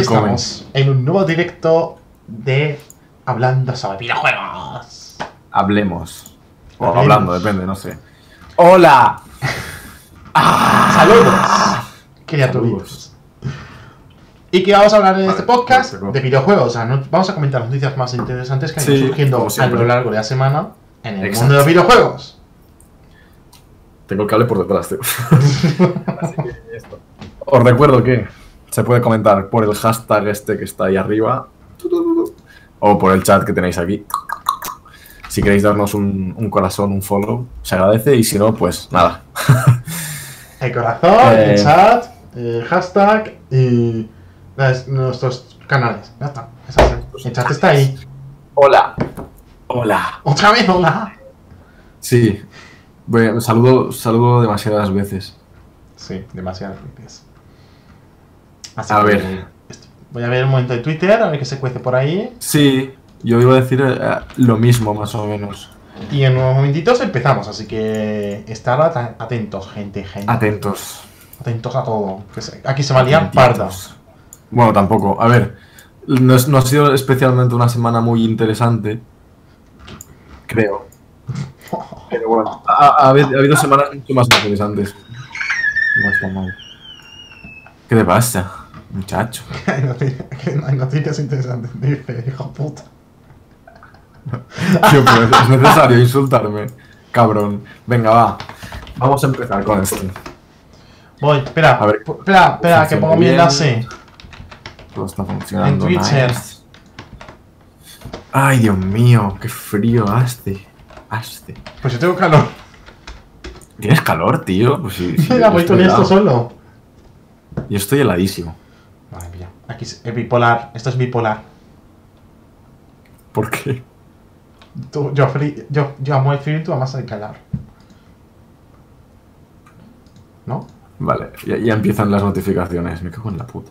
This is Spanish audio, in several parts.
Estamos en un nuevo directo de Hablando sobre videojuegos. Hablemos. O Hablemos. hablando, depende, no sé. ¡Hola! Saludos, criaturitos. ¿Y qué vamos a hablar en Vale, este podcast? perfecto. De videojuegos. O sea, no- vamos a comentar noticias más interesantes que han ido Sí, surgiendo a lo largo de la semana en el Exacto. mundo de los videojuegos. Tengo el cable por detrás, tío. Así que esto. Os recuerdo que se puede comentar por el hashtag este que está ahí arriba. O por el chat que tenéis aquí. Si queréis darnos un, un corazón, un follow, se agradece. Y si no, pues nada. El corazón, Eh. el chat, el hashtag y las- nuestros canales. Ya está. es así. El chat está ahí. Hola. Hola. Otra vez, hola. Sí. Voy- saludo, saludo demasiadas veces. Sí, demasiadas veces. Así A que, ver. Voy a ver un momento de Twitter, a ver qué se cuece por ahí. Sí, yo iba a decir eh, lo mismo, más o menos. Y en unos momentitos empezamos, así que estar at- atentos, gente, gente. Atentos. Atentos a todo. Aquí se va a liar Atentitos. pardas. Bueno, tampoco. A ver, no, es- no ha sido especialmente una semana muy interesante. Creo. Pero bueno, ha, ha habido, ha habido semanas mucho más interesantes. No está mal. ¿Qué te pasa, muchacho? Hay noticias, hay noticias interesantes, dice, hijo puta. Tío, pues, es necesario insultarme. Cabrón. Venga, va. Vamos a empezar con esto. Voy, espera, A ver. espera, espera, que pongo mi enlace. Todo está funcionando. En Twitter. nice. Ay, Dios mío, qué frío hace. Hace. Pues yo tengo calor. ¿Tienes calor, tío? Pues sí. sí, Mira, voy con esto solo. Yo estoy heladísimo. Aquí es es bipolar, esto es bipolar. ¿Por qué? Tú, yo, yo, yo amo el frío y tú amas el calor. ¿No? Vale, ya, ya empiezan las notificaciones. Me cago en la puta.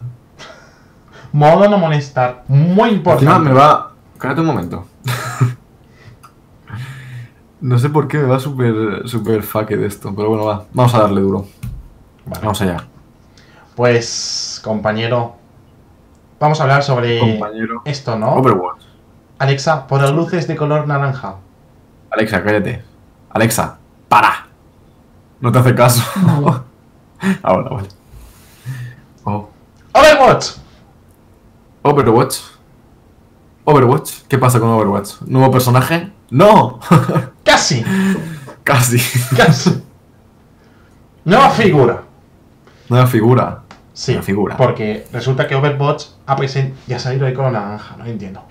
Modo no molestar, muy importante. Encima me va. Cállate un momento. no sé por qué me va súper súper fuck de esto, pero bueno, va. Vamos a darle duro. Vale. Vamos allá. Pues, compañero, vamos a hablar sobre Compañero. esto, ¿no? Overwatch. Alexa, pon las luces de color naranja. Alexa, cállate. Alexa, para. No te hace caso. Ahora, vale. Oh. ¡Overwatch! Overwatch. Overwatch. ¿Qué pasa con Overwatch? ¿Nuevo personaje? ¡No! ¡Casi! Casi. ¡Casi! Nueva figura. Nueva figura. Sí, figura. porque resulta que Overwatch ha presen- ya ha salido de color naranja, no entiendo.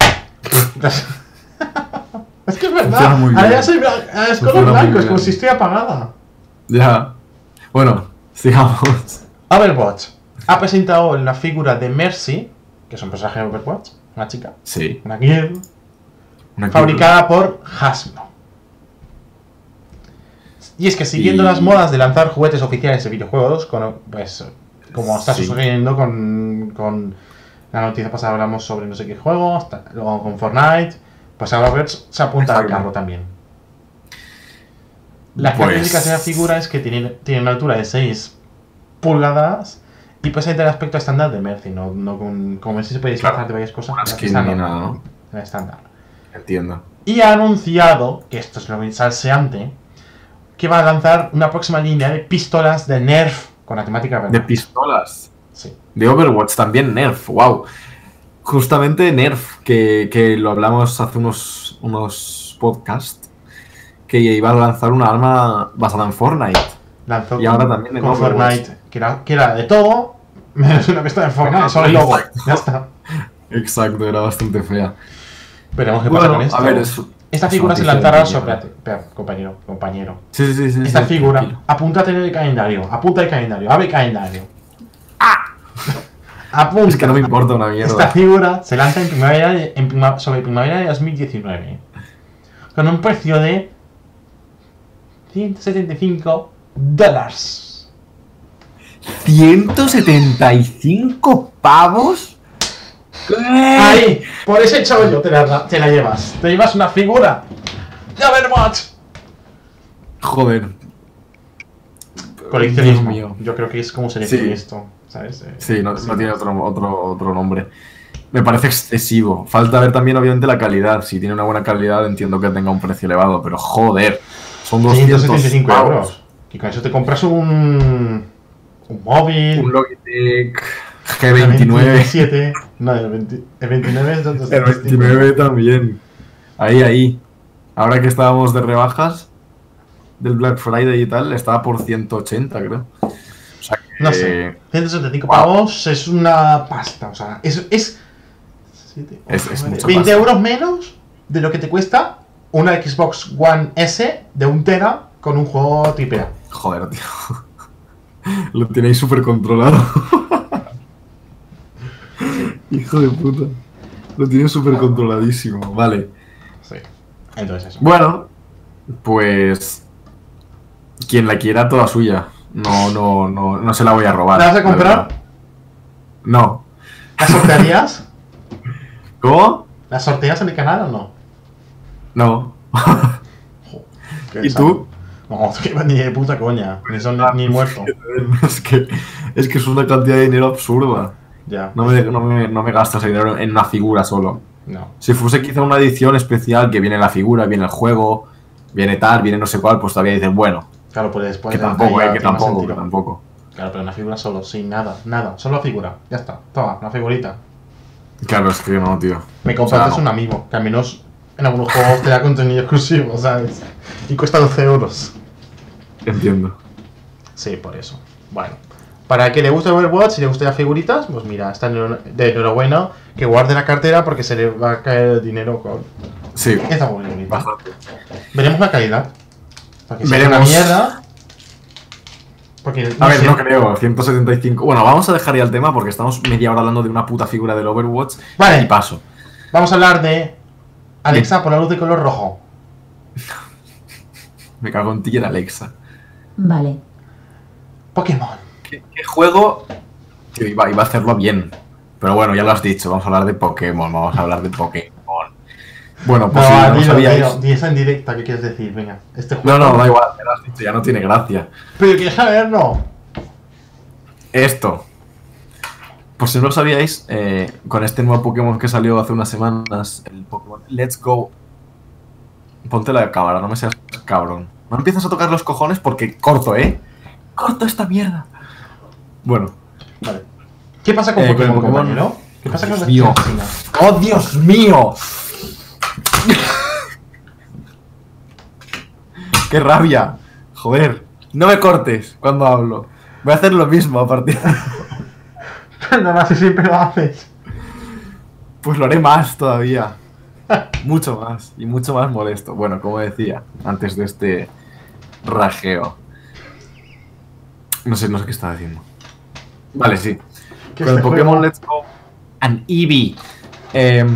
es que es verdad, ahora ya soy es color blanco, es como si estoy apagada. Ya. Bueno, sigamos. Overwatch ha presentado la figura de Mercy, que es un personaje de Overwatch, una chica, Sí. una girl, Una fabricada por Hasbro. Y es que siguiendo Y- las modas de lanzar juguetes oficiales de videojuegos, con, pues como está Sí. sucediendo con, con la noticia pasada hablamos sobre no sé qué juego, hasta- luego con Fortnite, pues ahora se apunta al carro también. Las Pues- de la figura es que tiene, tiene una altura de 6 pulgadas y presenta el aspecto estándar de Mercy, no, no con, como Mercy se puede disfrazar Claro. de varias cosas, Una la skin está ni normal, nada, ¿no? la estándar. Entiendo. Y ha anunciado, que esto es lo salseante, que va a lanzar una próxima línea de pistolas de Nerf con la temática De pistolas. Sí. De Overwatch también Nerf, wow. Justamente Nerf, que, que lo hablamos hace unos, unos podcasts, que iba a lanzar una arma basada en Fortnite. Lanzó Y ahora también en con Overwatch. Fortnite, que era, que era de todo, menos una pistola de Fortnite, solo el logo. Ya está. Exacto, era bastante fea. Veremos qué pasa Bueno, con esto. a ver, es- Esta es figura se lanzará sobre... Compañero, compañero. Sí, sí, sí. Esta sí, figura, tranquilo. apunta en el calendario, apunta el calendario, abre el calendario. Apunta. Es que no me importa una Esta mierda. figura se lanza en primavera de- en prima- sobre primavera de 2019. Con un precio de 175 dólares. 175 pavos. Ahí, por ese chollo te la, te la llevas. Te llevas una figura de Overwatch. Joder. Coleccionismo. Dios mío. Yo creo que es como se Sí. define esto, ¿sabes? Eh, Sí, no, sí. no tiene otro, otro, otro nombre. Me parece excesivo. Falta ver también, obviamente, la calidad. Si tiene una buena calidad, entiendo que tenga un precio elevado, pero joder, son 200 175 pavos. euros. Y con eso te compras un. Un móvil. Un Logitech G29. 27. No, el, 20 el 29 es El 275. 29 también. Ahí, ahí. Ahora que estábamos de rebajas del Black Friday y tal, estaba por 180, creo. O sea que, No sé. 175 Wow. pavos es una pasta. O sea, es. es, siete, Es- ocho, es nueve, mucha 20 pasta. euros menos de lo que te cuesta una Xbox One S de un Tera con un juego triple A. Joder, tío. Lo tenéis súper controlado. Hijo de puta. Lo tienes súper controladísimo. Vale. Sí. Entonces eso. Bueno, pues. Quien la quiera, toda suya. No, no, no, no se la voy a robar. ¿La vas a comprar? No. ¿La sortearías? ¿Cómo? ¿La sorteas en el canal o no? No. ¿Y tú? No, ni de puta coña. Ni son ni muerto. Es que, es que es una cantidad de dinero absurda. Ya. No me, no me, no me gastas el dinero en una figura solo. No. Si fuese quizá una edición especial que viene la figura, viene el juego, viene tal, viene no sé cuál, pues todavía dices, bueno, Claro, pues después. que tampoco, eh, que tampoco, que tampoco. Claro, pero una figura solo, sin nada, nada. Solo la figura. Ya está. Toma, una figurita. Claro, es que no, tío. Me O compraste sea, no. un amigo, que al menos en algunos juegos te da contenido exclusivo, ¿sabes? Y cuesta 12 euros. Entiendo. Sí, por eso. Bueno. Para el que le guste Overwatch y le guste las figuritas, pues mira, está de enhorabuena que guarde la cartera porque se le va a caer el dinero con. Sí, Esta muy bonita. bastante. Veremos la calidad. Porque si es Veremos. mierda. Porque A ver, sé. no creo, 175. Bueno, vamos a dejar ya el tema porque estamos media hora hablando de una puta figura del Overwatch Vale. y paso. Vamos a hablar de Alexa por la luz de color rojo. Me cago en ti en Alexa. Vale. Pokémon. ¿Qué, qué juego? Tío, iba, iba a hacerlo bien. Pero bueno, ya lo has dicho, vamos a hablar de Pokémon, vamos a hablar de Pokémon. Bueno, pues no, si no dilo, sabíais- dilo, di esa en directa, ¿qué quieres decir? Venga, este No, juego. no, da igual, ya lo has dicho, ya no tiene gracia. Pero quieres saberlo. Esto. Por si no lo sabíais, eh, con este nuevo Pokémon que salió hace unas semanas, el Pokémon Let's Go. Ponte la cámara, no me seas cabrón. No empiezas a tocar los cojones porque corto, ¿eh? Corto esta mierda. Bueno. Vale. ¿Qué pasa con Eh, Pokémon, Pokémon- compañero? ¿Qué pasa con Dios mío. ¡Oh, Dios mío! ¡Qué rabia! Joder, no me cortes cuando hablo. Voy a hacer lo mismo a partir Perdona si siempre lo haces. Pues lo haré más todavía. Mucho más. Y mucho más molesto. Bueno, como decía, antes de este rajeo. No sé, no sé qué estaba diciendo. Vale, sí. Con el este Pokémon Let's Go and Eevee. eh,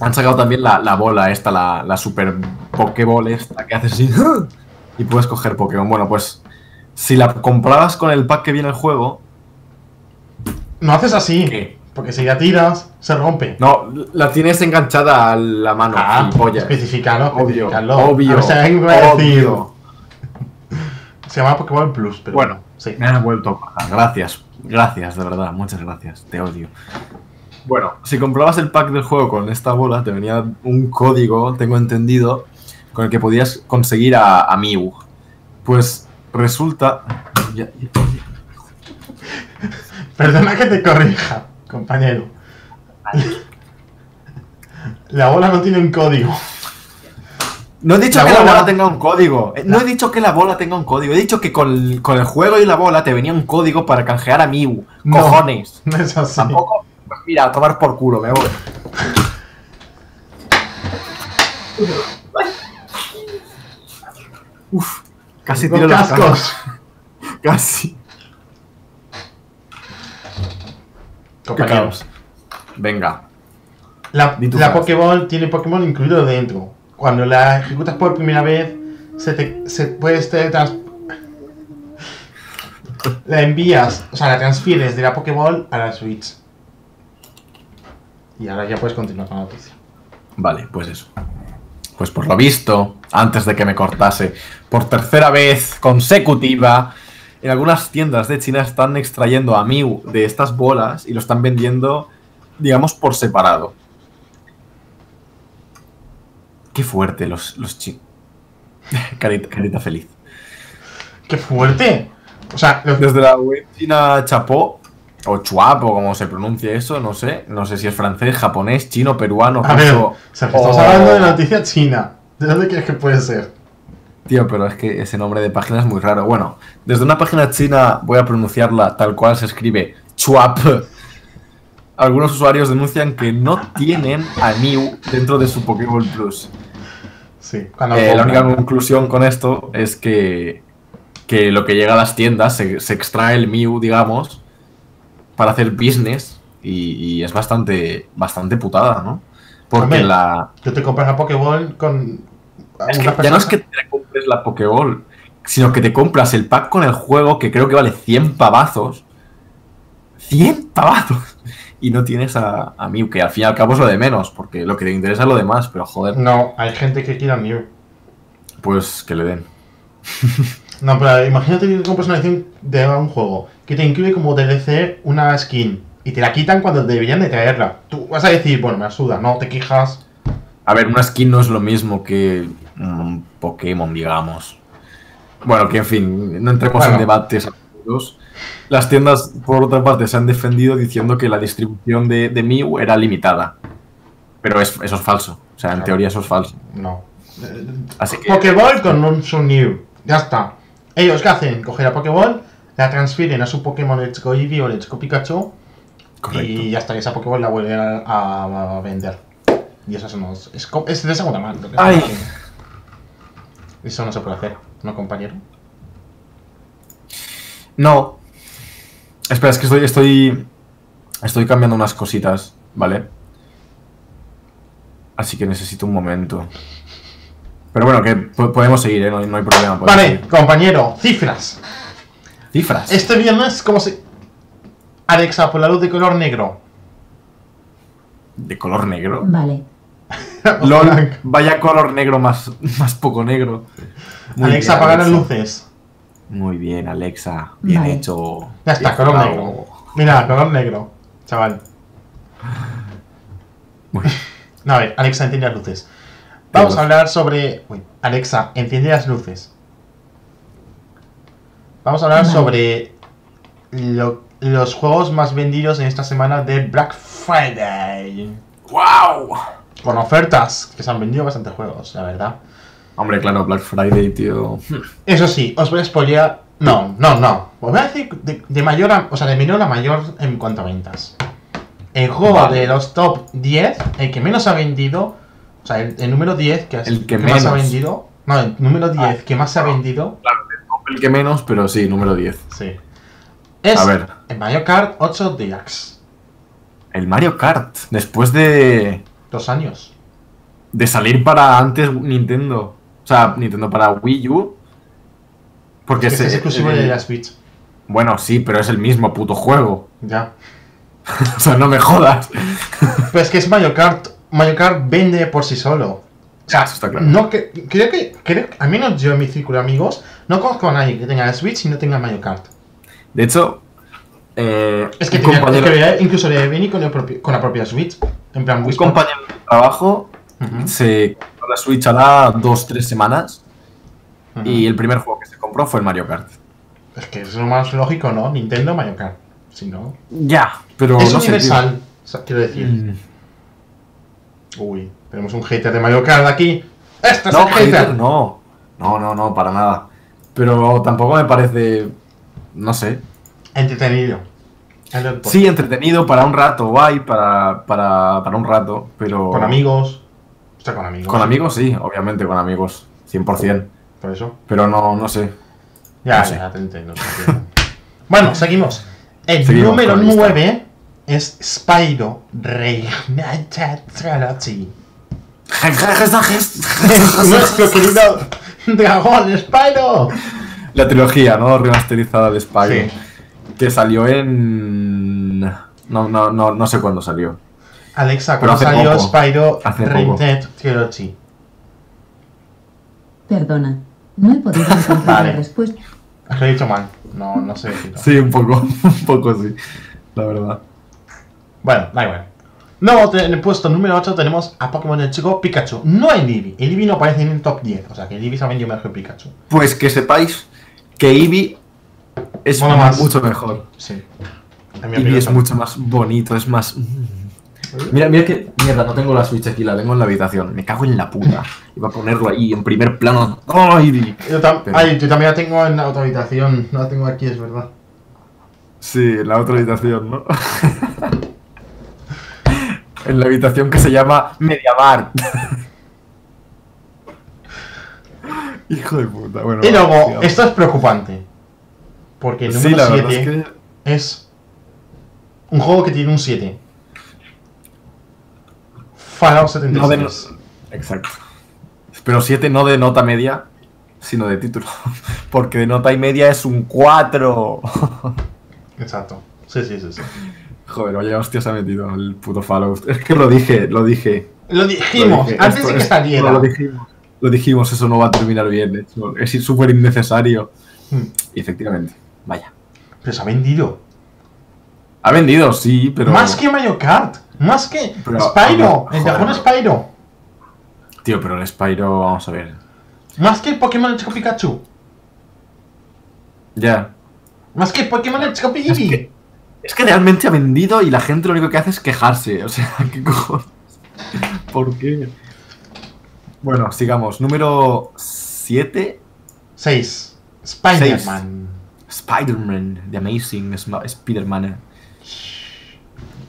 han sacado también la, la bola esta, la, la super Pokéball esta que haces así. Y puedes coger Pokémon. Bueno, pues si la comprabas con el pack que viene el juego. No haces así. ¿Qué? Porque si la tiras, se rompe. No, la tienes enganchada a la mano. ah, especificarlo, Obvio, obvio, obvio. Se llama Pokémon Plus, pero Bueno. sí. Me has vuelto a pasar. Gracias, gracias, de verdad, muchas gracias. Te odio. Bueno, si comprabas el pack del juego con esta bola, te venía un código, tengo entendido, con el que podías conseguir a, a Mew. Pues resulta. Ya- ya- Perdona que te corrija, compañero. La bola no tiene un código. No he dicho La que la bola- tenga un código. Eh, No he dicho que la bola tenga un código. He dicho que con el, con el juego y la bola te venía un código para canjear a Mew. No. Cojones. No es así. Tampoco. Pues mira, a tomar por culo, me voy. Uf, casi tiro los cascos. Casi. Qué Compañero. caos. Venga. La, la. Pokéball tiene Pokémon incluido dentro. Cuando la ejecutas por primera vez, se te se puede este trans- La envías, o sea, la transfieres de la Pokéball a la Switch. Y ahora ya puedes continuar con la noticia. Vale, pues eso. Pues por lo visto, antes de que me cortase, por tercera vez consecutiva, en algunas tiendas de China están extrayendo a Miu de estas bolas y lo están vendiendo, digamos, por separado. Qué fuerte los, los chinos. carita, carita feliz. ¡Qué fuerte! O sea, los- Desde la web china Chapó, o Chuap, o como se pronuncia eso, no sé. No sé si es francés, japonés, chino, peruano, a ver, ruso. o sea, que estamos o- hablando de noticia china. ¿De dónde crees que puede ser? Tío, pero es que ese nombre de página es muy raro. Bueno, desde una página china voy a pronunciarla tal cual se escribe Chuap. Algunos usuarios denuncian que no tienen a Mew dentro de su Pokéball Plus. Sí, Eh, la única conclusión con esto es que, que lo que llega a las tiendas se, se extrae el Mew, digamos, para hacer business y, y es bastante, bastante putada, ¿no? Porque Hombre, la, Tú te compras la Pokéball con. Es una que ya no es que te compres la Pokéball, sino que te compras el pack con el juego que creo que vale 100 pavazos. 100 pavazos. Y no tienes a, a Mew, que al fin y al cabo es lo de menos, porque lo que te interesa es lo demás, pero joder, No, hay gente que quiere a Mew. pues que le den. No, pero imagínate que compras una edición de un juego que te incluye como DLC una skin y te la quitan cuando deberían de traerla. Tú vas a decir, bueno, me asuda, no te quejas. A ver, una skin no es lo mismo que un Pokémon, digamos. Bueno, que en fin, no entremos Bueno. en debates Las tiendas, por otra parte, se han defendido diciendo que la distribución de, de Mew era limitada. Pero es- eso es falso. O sea, en Claro. teoría eso es falso. No. Así que... Pokéball con un New. Ya está. Ellos, ¿qué hacen? Coger la Pokéball, la transfieren a su Pokémon Let's Go Eevee o Let's Go Pikachu Correcto. y ya está. Esa Pokéball la vuelven a, a- a vender. Y eso no es, es, es de segunda mano. Ay. Eso no se puede hacer, ¿no, compañero? No. Espera, es que estoy, estoy. Estoy cambiando unas cositas, ¿vale? Así que necesito un momento. Pero bueno, que po- podemos seguir, ¿eh? No, hay- no hay problema. Vale, seguir. compañero, cifras. Cifras. Este viernes, ¿cómo se...? Alexa, por la luz de color negro. De color negro. Vale. LOL, vaya color negro más, más poco negro. Muy Alexa, bien, apaga las luces. Muy bien, Alexa. Bien Vale. hecho. Ya está, color negro. Mira, color negro, chaval. Muy bien. No, a ver, Alexa, enciende las luces. Vamos a hablar sobre... Uy, Alexa, enciende las luces. Vamos a hablar Vale. sobre lo- los juegos más vendidos en esta semana de Black Friday. ¡Wow! Con ofertas, que se han vendido bastantes juegos, la verdad. Hombre, claro, Black Friday, tío. Eso sí, os voy a spoilear. No, no, no. Os voy a decir de, de mayor a, o sea, de menor a mayor en cuanto a ventas. El juego Vale. de los top 10, el que menos ha vendido, o sea, el, el número 10 que, has- El que más ha vendido, no, el número 10 que más se ha vendido, El que menos, pero sí, número 10. sí, es A ver. el Mario Kart 8 Deluxe. El Mario Kart. Después de. Dos años. de salir para antes Nintendo. Sea, Nintendo para Wii U. Porque Es, que se- es exclusivo el- de la Switch. Bueno, sí, pero es el mismo puto juego. Ya. o sea, no me jodas. Pero es que es Mario Kart. Mario Kart vende por sí solo. O sea, Eso está claro. no que, creo que, creo, que- al menos yo en mi círculo de amigos, no conozco a nadie que tenga la Switch y no tenga Mario Kart. De hecho, eh, Es que, es incluso le venir con, la propia Switch. En plan, un compañero de trabajo se la Switch hará dos, tres semanas. Y el primer juego que se compró fue el Mario Kart. Es que es lo más lógico, ¿no? Nintendo, Mario Kart. Si no. Ya, pero es no universal, quiero decir. Mm, Uy, tenemos un hater de Mario Kart aquí. ¡Este es No, el hater! hater, no. No, no, no, para nada. Pero tampoco me parece. No sé. Entretenido. Sí, entretenido para un rato, guay, para, para, para un rato, pero. Con amigos. O sea, con amigos. Con amigos, sí, obviamente, con amigos. 100%. Por eso. Pero no, no sé. Ya, No sé. ya, te entiendo. te entiendo. bueno, seguimos. El Seguimos número con la lista. 9 es Spyro Reignited. Nuestro querido dragón, Spyro. La trilogía, ¿no? Remasterizada de Spyro. Sí. Que salió en. No, no, no, no sé cuándo salió. Alexa, ¿cómo salió poco. Spyro Hace Reintet Trilogy? Perdona, no he podido encontrar Vale. la respuesta. Lo he dicho mal. No, no sé decirlo. Sí, un poco, un poco sí. La verdad. Bueno, da igual. Luego, en el puesto número 8 tenemos a Pokémon del chico Pikachu. No el Eevee. El Eevee no aparece en el top 10. O sea que el Eevee se ha vendido mejor que Pikachu. Pues que sepáis que Eevee es más. mucho mejor. Sí. Eevee es mucho más bonito, es más... Mira, mira que mierda, no tengo la Switch aquí, la tengo en la habitación. Me cago en la puta. Iba a ponerlo ahí en primer plano. ¡Oh, Eevee! Yo, tam- Pero- Ay, yo también la tengo en la otra habitación. No la tengo aquí, es verdad. Sí, en la otra habitación, ¿no? en la habitación que se llama Mediamar. Hijo de puta. Bueno, Y luego, esto es preocupante. Porque el número la 7 verdad es que... es un juego que tiene un 7. Fallout No de 76. Exacto. Pero 7 no de nota media, sino de título. Porque de nota y media es un 4. Exacto. Sí, sí, sí, sí. Joder, vaya hostia se ha metido el puto Fallout. Es que lo dije, lo dije. Lo lo dijimos, dije. antes de que saliera. lo dijimos. Lo dijimos, eso no va a terminar bien. Es súper innecesario. Hmm. Y efectivamente, vaya. Pero se ha vendido. Ha vendido, sí, pero. Más que Mario Kart. Más que Pero- Spyro. joder, El Japón. Spyro. Tío, pero el Spyro, vamos a ver. Más que el Pokémon el Chico Pikachu. Ya. Más que Pokémon el Chico Es Eevee. que, es que realmente ha vendido y la gente lo único que hace es quejarse. O sea, ¿qué cojones? ¿Por qué? Bueno, sigamos. Número 7. 6. Spider-Man. Spider-Man. The Amazing Spider-Man.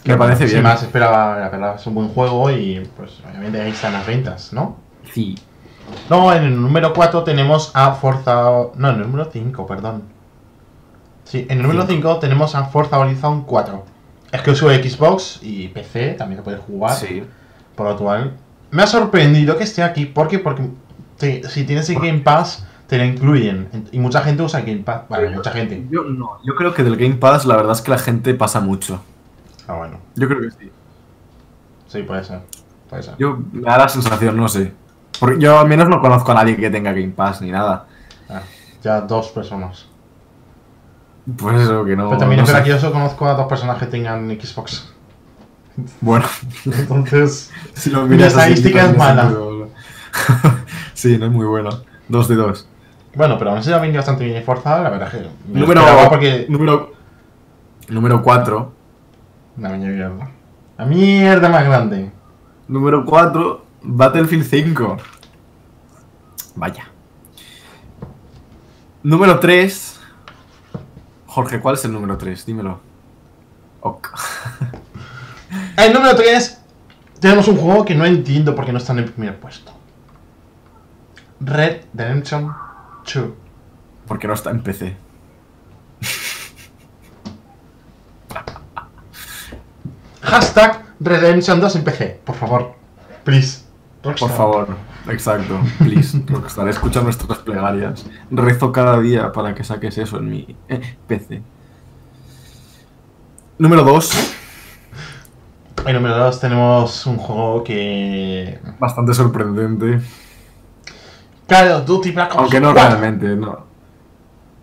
Me parece Sin bien. más, esperaba, la verdad, es un buen juego y pues obviamente ahí están las ventas, ¿no? Sí. Luego en el número 4 tenemos a Forza... No, en el número 5, perdón. Sí, en el número 5 tenemos a Forza Horizon 4. Exclusivo de Xbox y PC, también se puede jugar. Sí. Por lo cual, me ha sorprendido que esté aquí. ¿Por qué? Porque te- si tienes el Game Pass, te lo incluyen. Y mucha gente usa el Game Pass. Bueno, mucha gente. Yo no. Yo creo que del Game Pass la verdad es que la gente pasa mucho. Ah, bueno. Yo creo que sí. Sí, puede ser. Puede ser. Yo me da la sensación, no sé. Porque yo al menos no conozco a nadie que tenga Game Pass ni nada. Ah, ya dos personas. Pues eso que no. Pero también no es verdad sé. que yo solo conozco a dos personas que tengan Xbox. Bueno, Entonces, si lo Mi miras así, estadística es tiene mala. sí, no es muy bueno. Dos de dos. bueno, pero aún así ha venido bastante bien forzada, la verdad es que Número, porque número, número 4. Una mierda. La mierda más grande. Número 4, Battlefield 5. Vaya. Número 3. Jorge, ¿cuál es el número 3? Dímelo. Ok. El número 3 tenemos un juego que no entiendo por qué no está en el primer puesto. Red Redemption 2. Porque no está en PC. Hashtag Redemption 2 en PC, por favor. Please. Por favor. Exacto. Please. Rockstar, escucha nuestras plegarias. Rezo cada día para que saques eso en mi PC. Número 2. En número 2 tenemos un juego que. Bastante sorprendente. Call of Duty Black Ops Aunque no 4. realmente, no.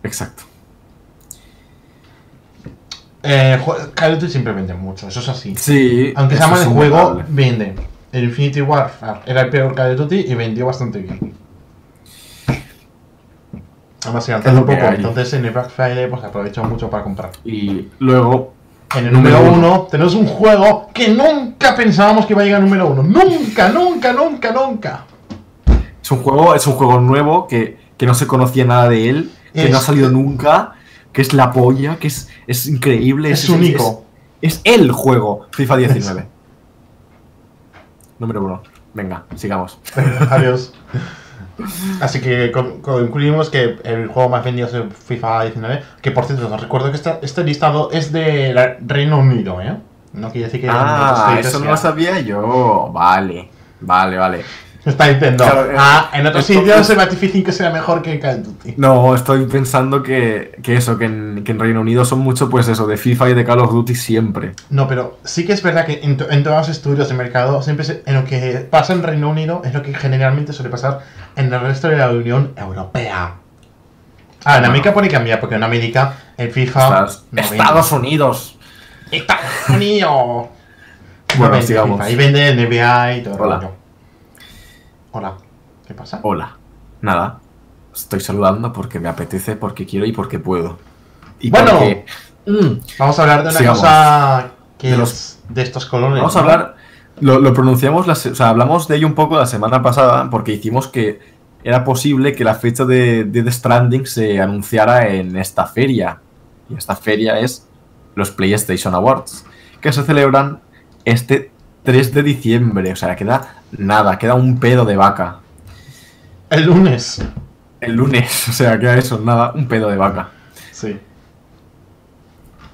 Exacto. Eh, Call of Duty siempre vende mucho, eso es así. Sí. Aunque se eso llama es el juego, vende. El Infinity Warfare era el peor Call of Duty y vendió bastante bien. Además se que poco, hay. entonces en el Black Friday pues aprovechó mucho para comprar. Y luego, En el Número número uno. 1 tenemos un juego que nunca pensábamos que iba a llegar al número 1. Nunca, nunca, nunca, nunca. es un juego, es un juego nuevo que, que no se conocía nada de él, que Es- no ha salido nunca, que es la polla, que es, es increíble. Es único. Es, es el juego, FIFA 19. Número uno. Venga, sigamos. Adiós. Así que con- concluimos que el juego más vendido es el FIFA 19. Que por cierto, os recuerdo que esta- este listado es de la- Reino Unido, ¿eh? No quiere decir que. Ah, eso no lo sabía yo. Vale, vale, vale. Está diciendo. Claro, eh, ah, en otros sitios el Battlefield 5 será mejor que Call of Duty. No, estoy pensando que, que eso, que en, que en Reino Unido son mucho, pues eso, de FIFA y de Call of Duty siempre. No, pero sí que es verdad que en, to- en todos los estudios de mercado, siempre se- en lo que pasa en Reino Unido es lo que generalmente suele pasar en el resto de la Unión Europea. Ah, en Bueno. América puede cambiar, porque en América el FIFA. Estás- no vende. Estados Unidos. Estados Unidos. No Bueno, sigamos. FIFA, Y vende NBA y todo. el Hola. rollo. Hola. ¿Qué pasa? Hola. Nada. Estoy saludando porque me apetece, porque quiero y porque puedo. Y Bueno. porque- Mm. Vamos a hablar de una Sigamos. cosa que De es los- de estos colores. Vamos a hablar. Lo, lo pronunciamos, la se- o sea, hablamos de ello un poco la semana pasada porque hicimos que era posible que la fecha de, de The Stranding se anunciara en esta feria. Y esta feria es los PlayStation Awards, que se celebran este 3 de diciembre. O sea, queda nada, queda un pedo de vaca. El lunes. El lunes, o sea, queda eso, nada, un pedo de vaca. Sí.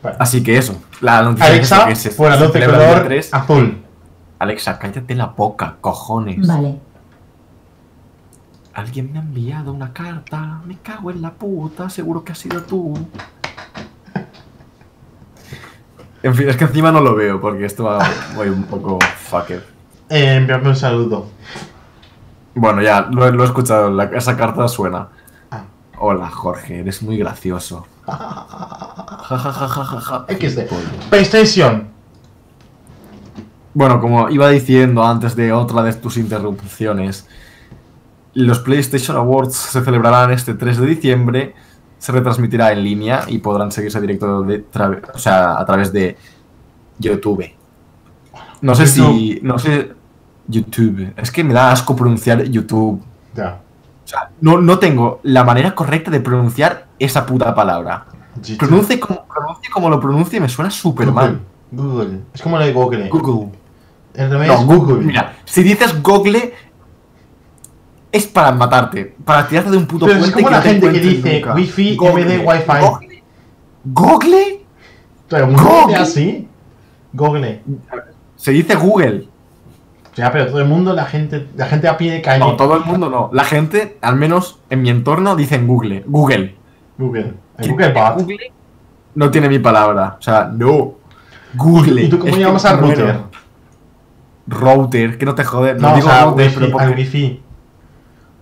Bueno. Así que eso, la noticia Alexa, que se, por la se de color 3. azul. Alexa, cállate la boca, cojones. Vale. Alguien me ha enviado una carta. Me cago en la puta. Seguro que has sido tú. En fin, es que encima no lo veo porque esto va voy un poco fucker. Eh, enviarme un saludo. Bueno, ya, lo, lo he escuchado. la- esa carta suena. Ah. Hola, Jorge, eres muy gracioso. XD. PlayStation. Bueno, como iba diciendo antes de otra de tus interrupciones, los PlayStation Awards se celebrarán este 3 de diciembre, se retransmitirá en línea y podrán seguirse directo de tra- o sea, a través de YouTube. No sé si... No sé... YouTube. Es que me da asco pronunciar YouTube. Ya. O sea, no, no tengo la manera correcta de pronunciar esa puta palabra. YouTube. Pronuncie como, pronuncie como lo pronuncie me suena súper mal. Google. Es como lo de Google. Google. El No, es Google. Mira, si dices Google es para matarte, para tirarte de un puto Pero es puente como la no gente que dice nunca. Wi-Fi Google. Wi-Fi. ¿Google? ¿Google? Así. Google. Se dice Google. Ya, pero todo el mundo, la gente, la gente a pie de calle. No, todo el mundo no. La gente, al menos en mi entorno, dicen Google. Google. Google. El Google Bot. Google no tiene mi palabra. O sea, no. Google. ¿Y tú cómo Es llamas al router? Router, que no te jode. No, No, o digo sea, router, wifi, pero porque- al wifi.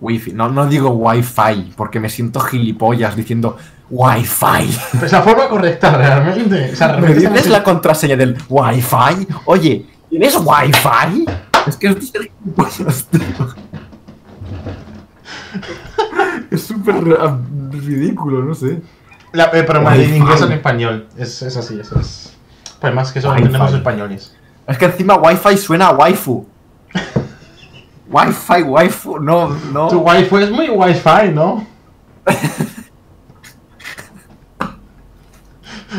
Wifi. No, no digo Wi-Fi, porque me siento gilipollas diciendo Wi-Fi. Pues la forma correcta, realmente. O sea, ¿Me realmente dices estamos- la contraseña del Wi-Fi? Oye, ¿tienes Wi-Fi? Es que es gilipollas. Es súper ridículo, no sé. La, eh, pero más en inglés o en español. Es, es así, eso es. Pues más que eso, Wi-Fi. entendemos españoles. Es que encima Wi-Fi suena a waifu. Wi-Fi, waifu, no, no. Tu wifi es muy wifi, ¿no?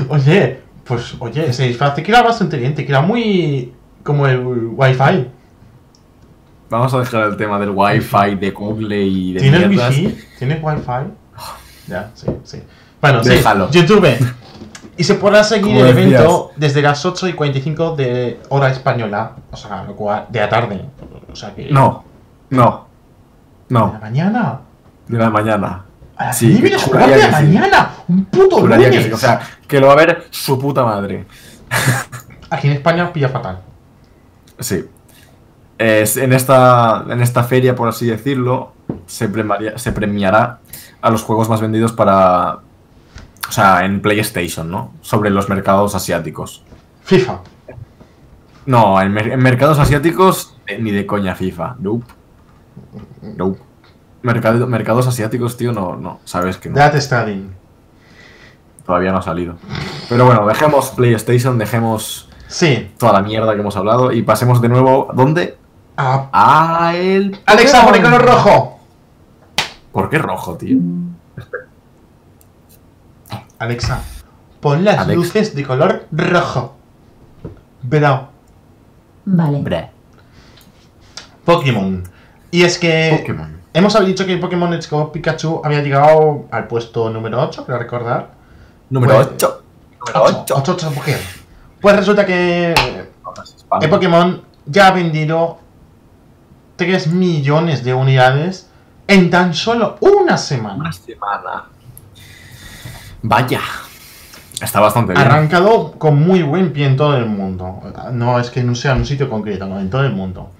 oye, pues oye, ese disfraz te queda bastante bien, te queda muy como el wifi. Vamos a dejar el tema del Wi-Fi, de Google y de ¿Tienes mierdas. wifi? ¿Tienes wifi? Ya, sí, sí. Bueno, Déjalo. sí, YouTube. Y se podrá seguir el evento desde las 8 y 45 de hora española, o sea, lo cual, de la tarde. O sea que. No, no, ¿De la no, mañana? de la mañana. A las Sí, 9 de juraría de la que sí. mañana. Un puto Juraría que lunes. sí, o sea, que lo va a ver su puta madre. Aquí en España pilla fatal. Sí. Es- en, esta, en esta feria, por así decirlo, se, premiaría- se premiará a los juegos más vendidos para. O sea, en PlayStation, ¿no? Sobre los mercados asiáticos. FIFA. No, en, mer- en mercados asiáticos, eh, ni de coña FIFA. Nope. Nope. Mercado- mercados asiáticos, tío, no, no. Sabes que no. Death Stranding. Todavía no ha salido. Pero bueno, dejemos PlayStation, dejemos Sí. toda la mierda que hemos hablado y pasemos de nuevo. ¿Dónde? Ah, A el. Alexa, icono rojo. ¿Por qué rojo, tío? Alexa, pon las Alexa. luces de color rojo. Bro. Vale. Bre. Pokémon. Y es que Pokémon. hemos dicho que Pokémon Let's Go Pikachu había llegado al puesto número 8, creo recordar. Número Pues- 8. Número 8. 8, 8, ¿por qué? Pues resulta que el Pokémon ya ha vendido 3 millones de unidades en tan solo una semana. Una semana. Vaya. Está bastante bien. arrancado con muy buen pie en todo el mundo. No es que no sea en un sitio concreto, no, en todo el mundo.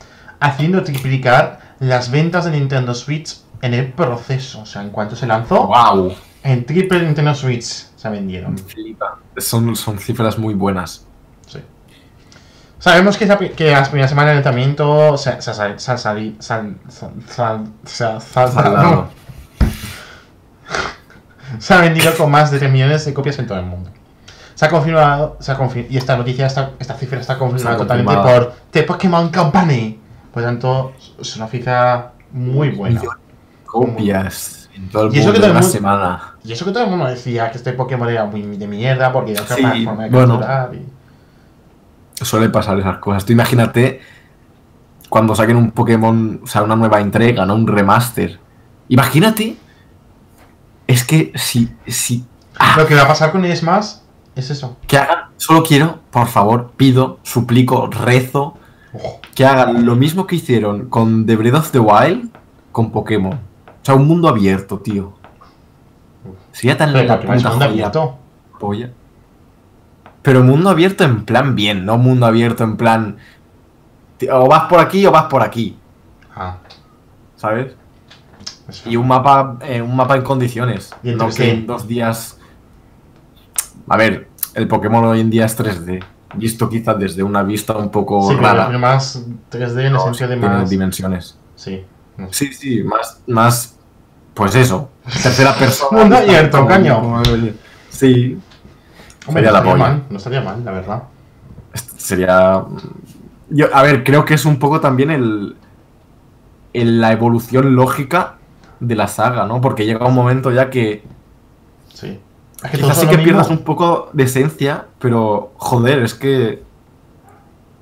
Haciendo triplicar las ventas de Nintendo Switch en el proceso. O sea, en cuanto se lanzó, Wow. en triple Nintendo Switch se vendieron. Flipa. Son, son cifras muy buenas. Sí. Sabemos que, esa que las primeras semanas de lanzamiento se, se, se, se, se ha vendido con más de 3 millones de copias en todo el mundo. Se ha confirmado, se ha confir- y esta noticia, esta, esta cifra está confirmada totalmente por The Pokémon Company. Por lo tanto, es una cifra muy buena. Copias. En todo el Y eso mundo que todo el una mundo- semana. Y eso que todo el mundo decía que este Pokémon era muy de mierda porque era otra Sí, forma de bueno. capturar y- Suele pasar esas cosas. Tú imagínate cuando saquen un Pokémon, o sea, una nueva entrega, ¿no? Un remaster. Imagínate. Es que si, si Ah. Lo que va a pasar con Smash es eso. que hagan, solo quiero, por favor, pido, suplico, rezo, que hagan lo mismo que hicieron con The Breath of the Wild con Pokémon. O sea, un mundo abierto, tío. Sería tan Pero la puta mundo abierto. polla. Pero mundo abierto en plan bien, no mundo abierto en plan. O vas por aquí o vas por aquí, Ah, ¿sabes? Eso. Y un mapa, eh, un mapa en condiciones. Y en no 3D. que en dos días. A ver, el Pokémon hoy en día es 3D. Visto quizás desde una vista un poco Sí, rara. más 3D en No, sentido de más. dimensiones. Sí. no. Sí, sí, más, más, pues eso, tercera persona. Mundo abierto, como- Sí, Hombre, Sería no estaría mal, no estaría mal, la verdad. Sería... Yo, a ver, creo que es un poco también el, el- la evolución lógica de la saga, ¿no? Porque llega un momento ya que Sí. Es que quizás sí que pierdas mismo. un poco de esencia, pero joder, es que...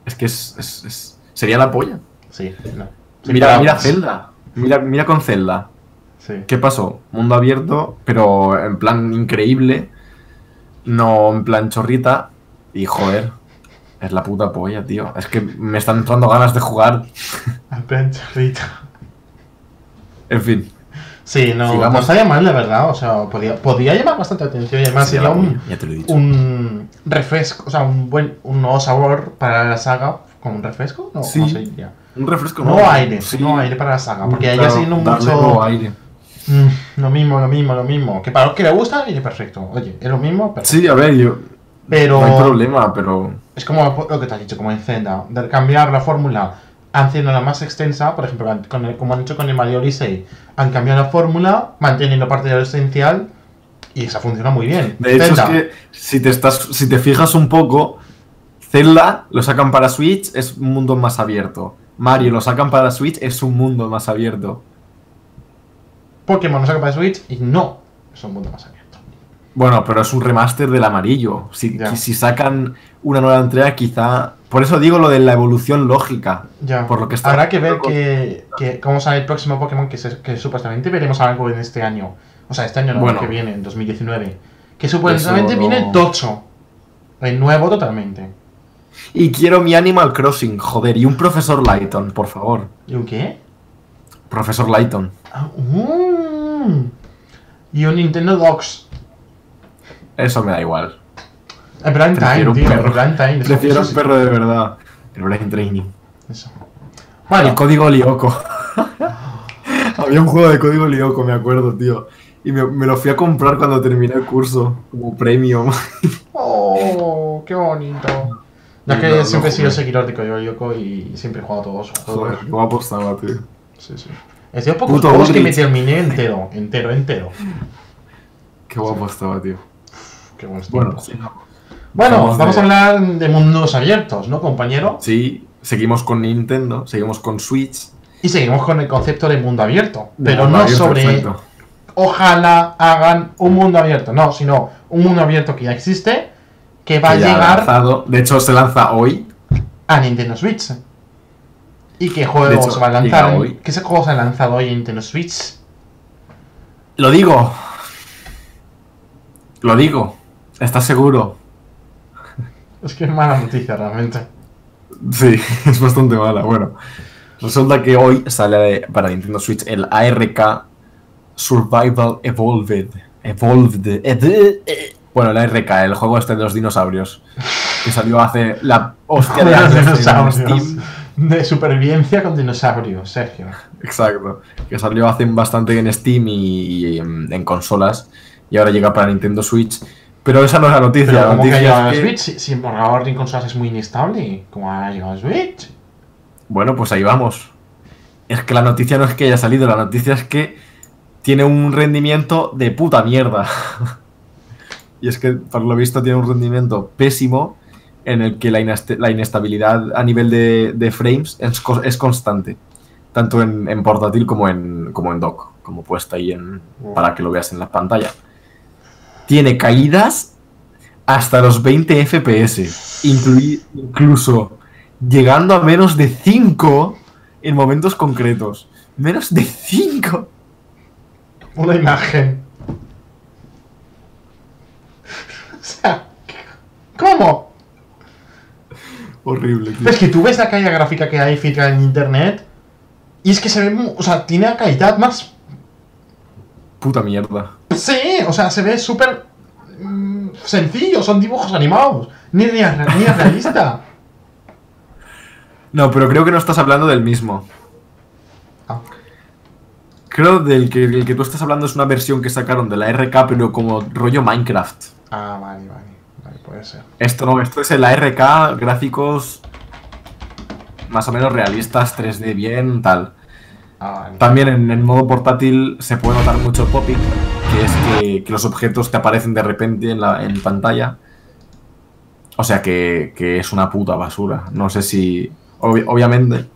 Es que es, es- es- sería la polla. Sí, no. Sí, Mira, mira. Zelda. Mira, mira con Zelda. Sí. ¿Qué pasó? Mundo abierto, pero en plan increíble, no en plan chorrita. Y joder, es la puta polla, tío. Es que me están entrando ganas de jugar. En plan chorrita. En fin. Sí, no, Sigamos. no estaría mal, la verdad. O sea, podía, podía llamar bastante atención y además sería la un, polla, ya te lo he dicho. un refresco, o sea, un buen, un nuevo sabor para la saga. ¿Como un refresco? No, Sí. ¿cómo se diría? Un refresco Nuevo aire, Sí. nuevo aire para la saga. Porque ya Claro, siendo darle mucho. nuevo aire. Mm, lo mismo, lo mismo, lo mismo. Que para los que le gusta, viene perfecto. Oye, es lo mismo, perfecto. Sí, a ver, yo. pero No hay problema, pero. es como lo que te has dicho, como en Zelda, de cambiar la fórmula haciéndola más extensa, por ejemplo, con el- como han hecho con el Mario Odyssey, han cambiado la fórmula, manteniendo parte de lo esencial, y esa funciona muy bien. De hecho, Zelda, es que si te, estás, si te fijas un poco, Zelda lo sacan para Switch, es un mundo más abierto. Mario lo sacan para Switch, es un mundo más abierto. Pokémon no saca para Switch, y no, es un mundo más abierto. Bueno, pero es un remaster del amarillo. Si, sacan una nueva entrega, quizá. Por eso digo lo de la evolución lógica. Ya, Por lo que está habrá que ver con- que, que cómo sale el próximo Pokémon, que, se- que supuestamente veremos algo en este año. O sea, este año no, Bueno. el que viene, en 2019. Que supuestamente viene no- tocho. El nuevo totalmente. Y quiero mi Animal Crossing, joder. Y un Profesor Lighton, por favor. ¿Y un qué? Profesor Lighton. Ah, mm. Y un Nintendo Docs. Eso me da igual. El Blind Time, Prefiero un tío. perro. El Blind Time. eso- Prefiero eso un perro de verdad. El Blind Training. Eso. El Bueno, código Lyoko. Había un juego de código Lyoko, me acuerdo, tío. Y me, me lo fui a comprar cuando terminé el curso, como premium. oh, qué bonito. Ya que no siempre he sido seguidor de Código Lyoko y siempre he jugado todos sus juegos. Joder, qué guapo estaba, tío. Sí, sí. Es de pocos Puto juegos que me terminé entero, entero, entero. Qué guapo estaba, tío. Qué buenos Bueno, sí, Bueno, vamos de- a hablar de mundos abiertos, ¿no, compañero? sí, seguimos con Nintendo, seguimos con Switch. Y seguimos con el concepto de mundo abierto. Pero no sobre perfecto. ojalá hagan un mundo abierto. No, sino un mundo abierto que ya existe, que va Que a llegar lanzado. De hecho, se lanza hoy. a Nintendo Switch. ¿Y qué juegos hecho, se va a lanzar? hoy. ¿Qué juegos se han lanzado hoy en Nintendo Switch? Lo digo. Lo digo. ¿Estás seguro? Es que es mala noticia realmente. Sí, es bastante mala. Bueno, Resulta que hoy sale para Nintendo Switch el ARK Survival Evolved. Evolved. Bueno, el ARK, el juego este de los dinosaurios. Que salió hace la hostia de en. Steam. Supervivencia con dinosaurios, Sergio. Exacto. Que salió hace bastante en Steam y, y en, en consolas. Y ahora llega para Nintendo Switch. Pero esa no es la noticia. Pero la ¿cómo que ha noticia llegado a es que- Switch? Si, si borrador en consolas es muy inestable, ¿cómo ha llegado a Switch? Bueno, pues ahí vamos. Es que la noticia no es que haya salido, la noticia es que tiene un rendimiento de puta mierda. y es que, por lo visto, tiene un rendimiento pésimo en el que la, inestabilidad a nivel de, de frames es, co- es constante. Tanto en, en portátil como en, como en dock, como puesta ahí en, para que lo veas en la pantalla. Tiene caídas hasta los 20 FPS, incluso llegando a menos de 5 en momentos concretos. Menos de 5. Una imagen. O sea, ¿cómo? Horrible, tío. Es que tú ves la calidad gráfica que hay filtrada en internet y es que se ve, o sea, tiene la calidad más... Puta mierda. Sí, o sea, se ve súper mm, sencillo, son dibujos animados, ni, ni, ni es realista. No, pero creo que no estás hablando del mismo. Ah. Creo del que el que tú estás hablando es una versión que sacaron de la RK, pero como rollo Minecraft. Ah, vale, vale, vale, puede ser. Esto no, esto es el ARK, gráficos más o menos realistas, 3D bien, tal. Ah. También en el modo portátil se puede notar mucho popping, que es que, que los objetos te aparecen de repente en, la, en pantalla. O sea que, que es una puta basura. No sé si. obvi- obviamente,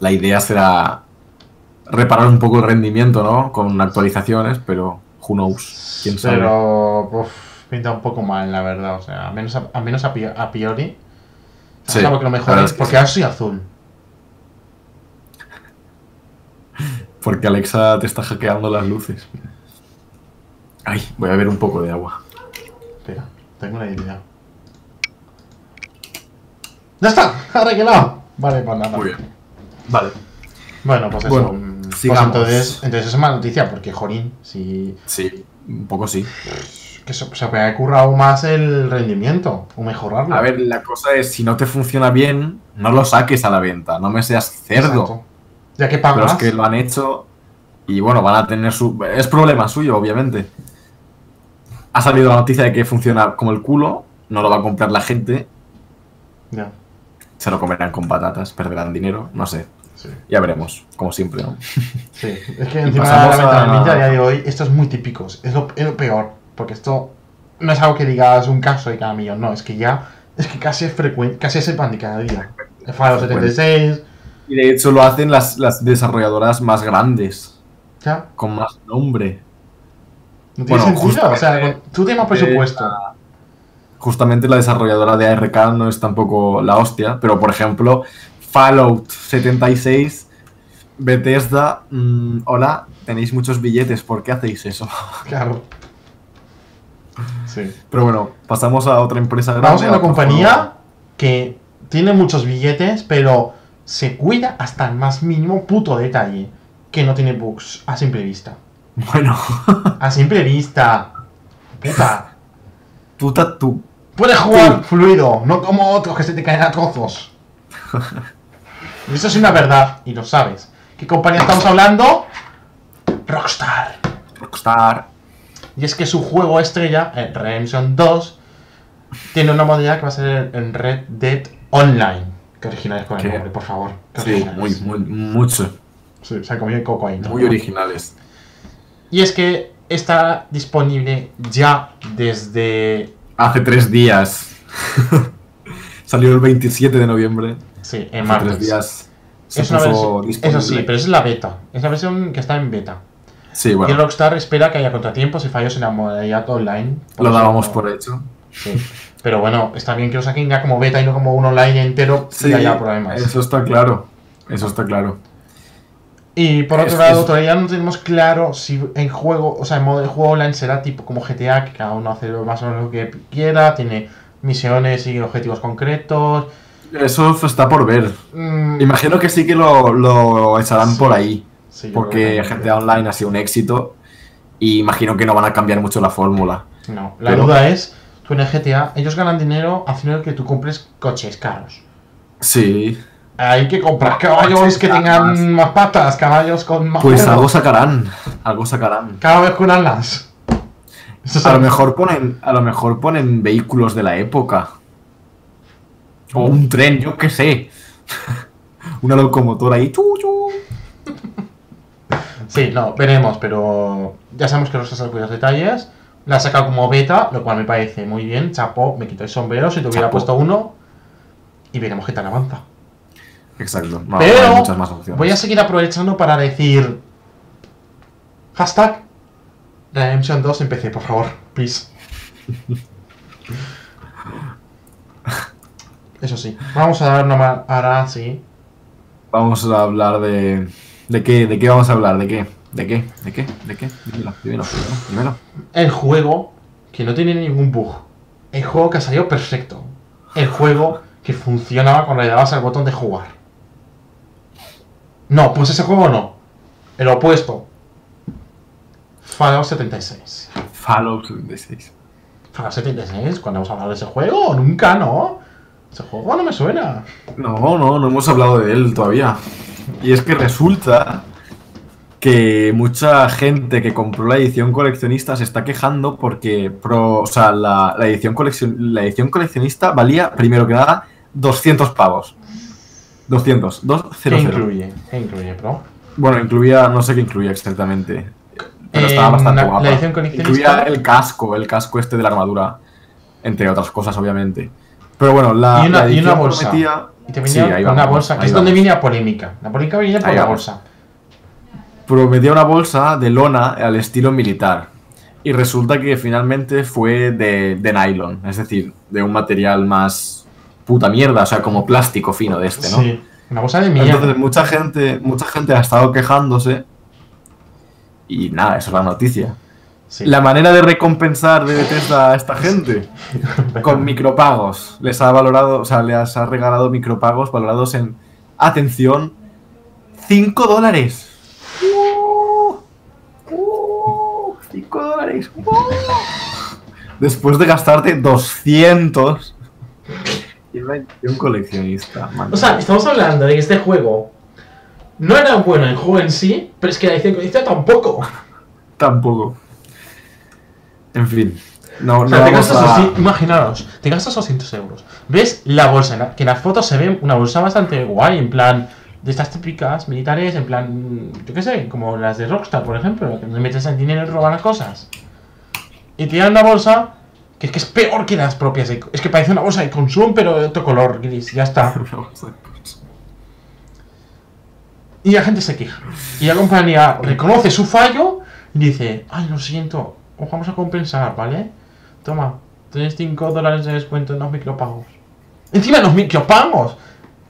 la idea será reparar un poco el rendimiento, ¿no? Con actualizaciones, pero who knows. ¿Quién sabe? Pero uf, pinta un poco mal, la verdad. O sea, a menos a, a menos a, pi- a priori. Sí, Claro que lo mejor es es que porque ahora soy azul. Porque Alexa te está hackeando las luces. Ay, voy a beber un poco de agua. Espera, tengo una idea. ¡Ya está! ¡Arreglado! Vale, pues nada. Muy bien. Vale. Bueno, pues eso. Bueno, pues entonces, entonces es mala noticia, porque Jorín, si. Sí, un poco sí. Que se, se puede haber currado más el rendimiento, o mejorarlo. A ver, la cosa es, si no te funciona bien, no lo saques a la venta, no me seas cerdo. Exacto. Ya que pagas. es que lo han hecho y bueno, van a tener su... Es problema suyo, obviamente. Ha salido la noticia de que funciona como el culo, no lo va a comprar la gente, Ya, se lo comerán con patatas, perderán dinero, no sé. sí. Ya veremos, como siempre, ¿no? Sí, es que encima pasamos lamentablemente a- a día de hoy esto es muy típico, es lo, es lo peor, porque esto no es algo que digas un caso de cada millón, no, es que ya, es que casi es frecuente, casi es el pan de cada día. El Fallout 76, Y de hecho lo hacen las, las desarrolladoras más grandes, ya, con más nombre. no tiene Bueno, sentido, o sea, tú tienes más presupuesto. Justamente la desarrolladora de ARK no es tampoco la hostia, pero por ejemplo, Fallout 76, Bethesda, mm, hola, tenéis muchos billetes, ¿por qué hacéis eso? Claro. Sí. Pero bueno, pasamos a otra empresa grande. Vamos a una compañía que tiene muchos billetes, pero se cuida hasta el más mínimo puto detalle, que no tiene bugs a simple vista. Bueno, A simple vista. Puta. puta tú. Puedes jugar fluido, no como otros que se te caen a trozos. Y eso es una verdad, y lo sabes. ¿Qué compañía estamos hablando? Rockstar. Rockstar. Y es que su juego estrella, el Redemption 2, tiene una modalidad que va a ser en Red Dead Online. Qué originales con el ¿Qué? nombre, por favor. Qué Sí, originales. muy, muy, mucho. Sí, se han comido el coco ahí. ¿no? Muy originales. Y es que está disponible ya desde. Hace tres días. Salió el 27 de noviembre. Sí, en Hace martes. tres días. Se Es una puso versión- disponible. eso sí, pero es la beta. Es la versión que está en beta. Sí, Y bueno, Rockstar espera que haya contratiempos y fallos en la modalidad online. Lo dábamos por hecho. Sí. Pero bueno, está bien que lo saquen ya como beta y no como un online entero Sí, y haya problemas. eso está claro. Eso está claro. Y por otro Es- lado, es- todavía no tenemos claro si en juego, o sea, en modo de juego online será tipo como GTA, que cada uno hace más o menos lo que quiera, tiene misiones y objetivos concretos. Eso está por ver. Mm, Imagino que sí que lo, lo echarán Sí. por ahí. sí, Porque GTA Online ha sido un éxito. Y imagino que no van a cambiar mucho la fórmula. No, la Pero- duda es, tú en el GTA, ellos ganan dinero haciendo que tú compres coches caros. Sí. Hay que comprar caballos que tengan más patas, caballos con más Pues algo sacarán. Algo sacarán. cada vez con alas. Eso A lo mejor ponen, a lo mejor ponen vehículos de la época. O un tren, yo qué sé. Una locomotora ahí. chu, chu. Sí, no, veremos, pero ya sabemos que los has cuidado detalles. La ha sacado como beta, lo cual me parece muy bien. Chapo, me quito el sombrero si te hubiera Chapo. puesto uno. Y veremos qué tal avanza. Exacto. No, Pero hay muchas más opciones. voy a seguir aprovechando para decir. Hashtag Redemption 2 en PC, por favor, please. Eso sí, vamos a dar una ahora sí. Vamos a hablar de. ¿De qué? ¿De qué vamos a hablar? ¿De qué? ¿De qué? ¿De qué? ¿De qué? Dímelo, dímelo, dímelo. El juego que no tiene ningún bug. El juego que ha salido perfecto. El juego que funcionaba cuando le dabas al botón de jugar. No, pues ese juego no. El opuesto. Fallout 76. Fallout 76. Fallout 76, cuando hemos hablado de ese juego, nunca, ¿no? Ese juego no me suena. No, no, no hemos hablado de él todavía. Y es que resulta que mucha gente que compró la edición coleccionista se está quejando porque pro, o sea, la, la edición coleccion- la edición coleccionista valía, primero que nada, 200 pavos. 200, ¿Qué 200. incluye? ¿Qué incluye, bro? Bueno, incluía, no sé qué incluía exactamente. Pero Eh, estaba bastante la- guapa. la edición coleccionista- Incluía el casco, el casco este de la armadura. Entre otras cosas, obviamente. Pero bueno, la, Y una- la y una bolsa. prometía- Y te Sí, venía con una vamos, bolsa, que es donde viene la polémica. La polémica viene por Ahí la vamos. bolsa. Prometía una bolsa de lona al estilo militar. Y resulta que finalmente fue de, de nylon, es decir, de un material más puta mierda, o sea, como plástico fino de este, ¿no? Sí, una bolsa de mierda. Entonces mucha gente, mucha gente ha estado quejándose y nada, eso es la noticia. Sí. La manera de recompensar de Bethesda a esta gente con micropagos. Les ha valorado, o sea, les ha regalado micropagos valorados en, atención, 5 dólares. ¡Uh! ¡Uh! 5 dólares. ¡Uh! Después de gastarte 200 en una edición coleccionista. man. O sea, estamos hablando de que este juego no era bueno el juego en sí, pero es que la edición coleccionista tampoco. Tampoco. En fin. No, O no sea, te gastas a- así, imaginaros, te gastas 200 euros. ¿Ves la bolsa? en la- Que en las fotos se ve una bolsa bastante guay, en plan, de estas típicas militares, en plan, yo qué sé, como las de Rockstar, por ejemplo, que donde metes el dinero y roban las cosas. Y te dan una bolsa que es que es peor que las propias. de- Es que parece una bolsa de consumo, pero de otro color gris, ya está. Y la gente se queja. Y la compañía reconoce su fallo y dice, ay, lo siento, os vamos a compensar, ¿vale? Toma, tienes 5 dólares de descuento en los micropagos. Encima los micropagos.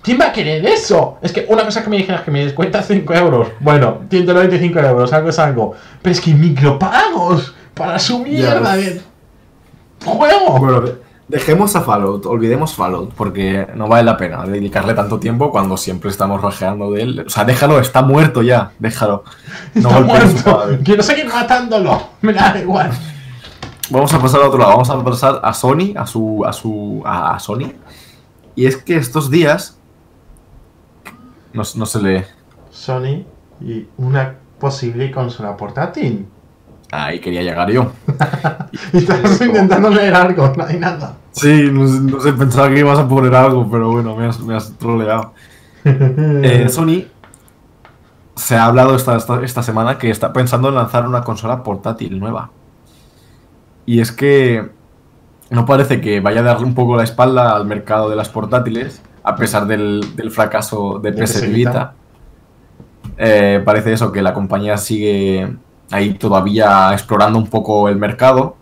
¿Quién va a querer eso? Es que una cosa que me dijeras que me descuenta 5 euros. Bueno, 195 euros, algo es algo. Pero es que micropagos para su mierda de juego. Bueno, de- dejemos a Fallout, olvidemos Fallout, porque no vale la pena dedicarle tanto tiempo cuando siempre estamos rajeando de él. O sea, déjalo, está muerto ya, déjalo. No Está muerto. Quiero seguir matándolo. Me da igual. Vamos a pasar a otro lado, vamos a pasar a Sony, a su. a su. a Sony. Y es que estos días. No, no se lee. Sony y una posible consola portátil. Ahí quería llegar yo. Y estás intentando leer algo, no hay nada. Sí, no, sé- no sé, pensaba que ibas a poner algo, pero bueno, me has, me has troleado. Eh, Sony se ha hablado esta, esta, esta semana que está pensando en lanzar una consola portátil nueva. Y es que no parece que vaya a darle un poco la espalda al mercado de las portátiles, a pesar del, del fracaso de PS Vita. Eh, parece eso, que la compañía sigue ahí todavía explorando un poco el mercado.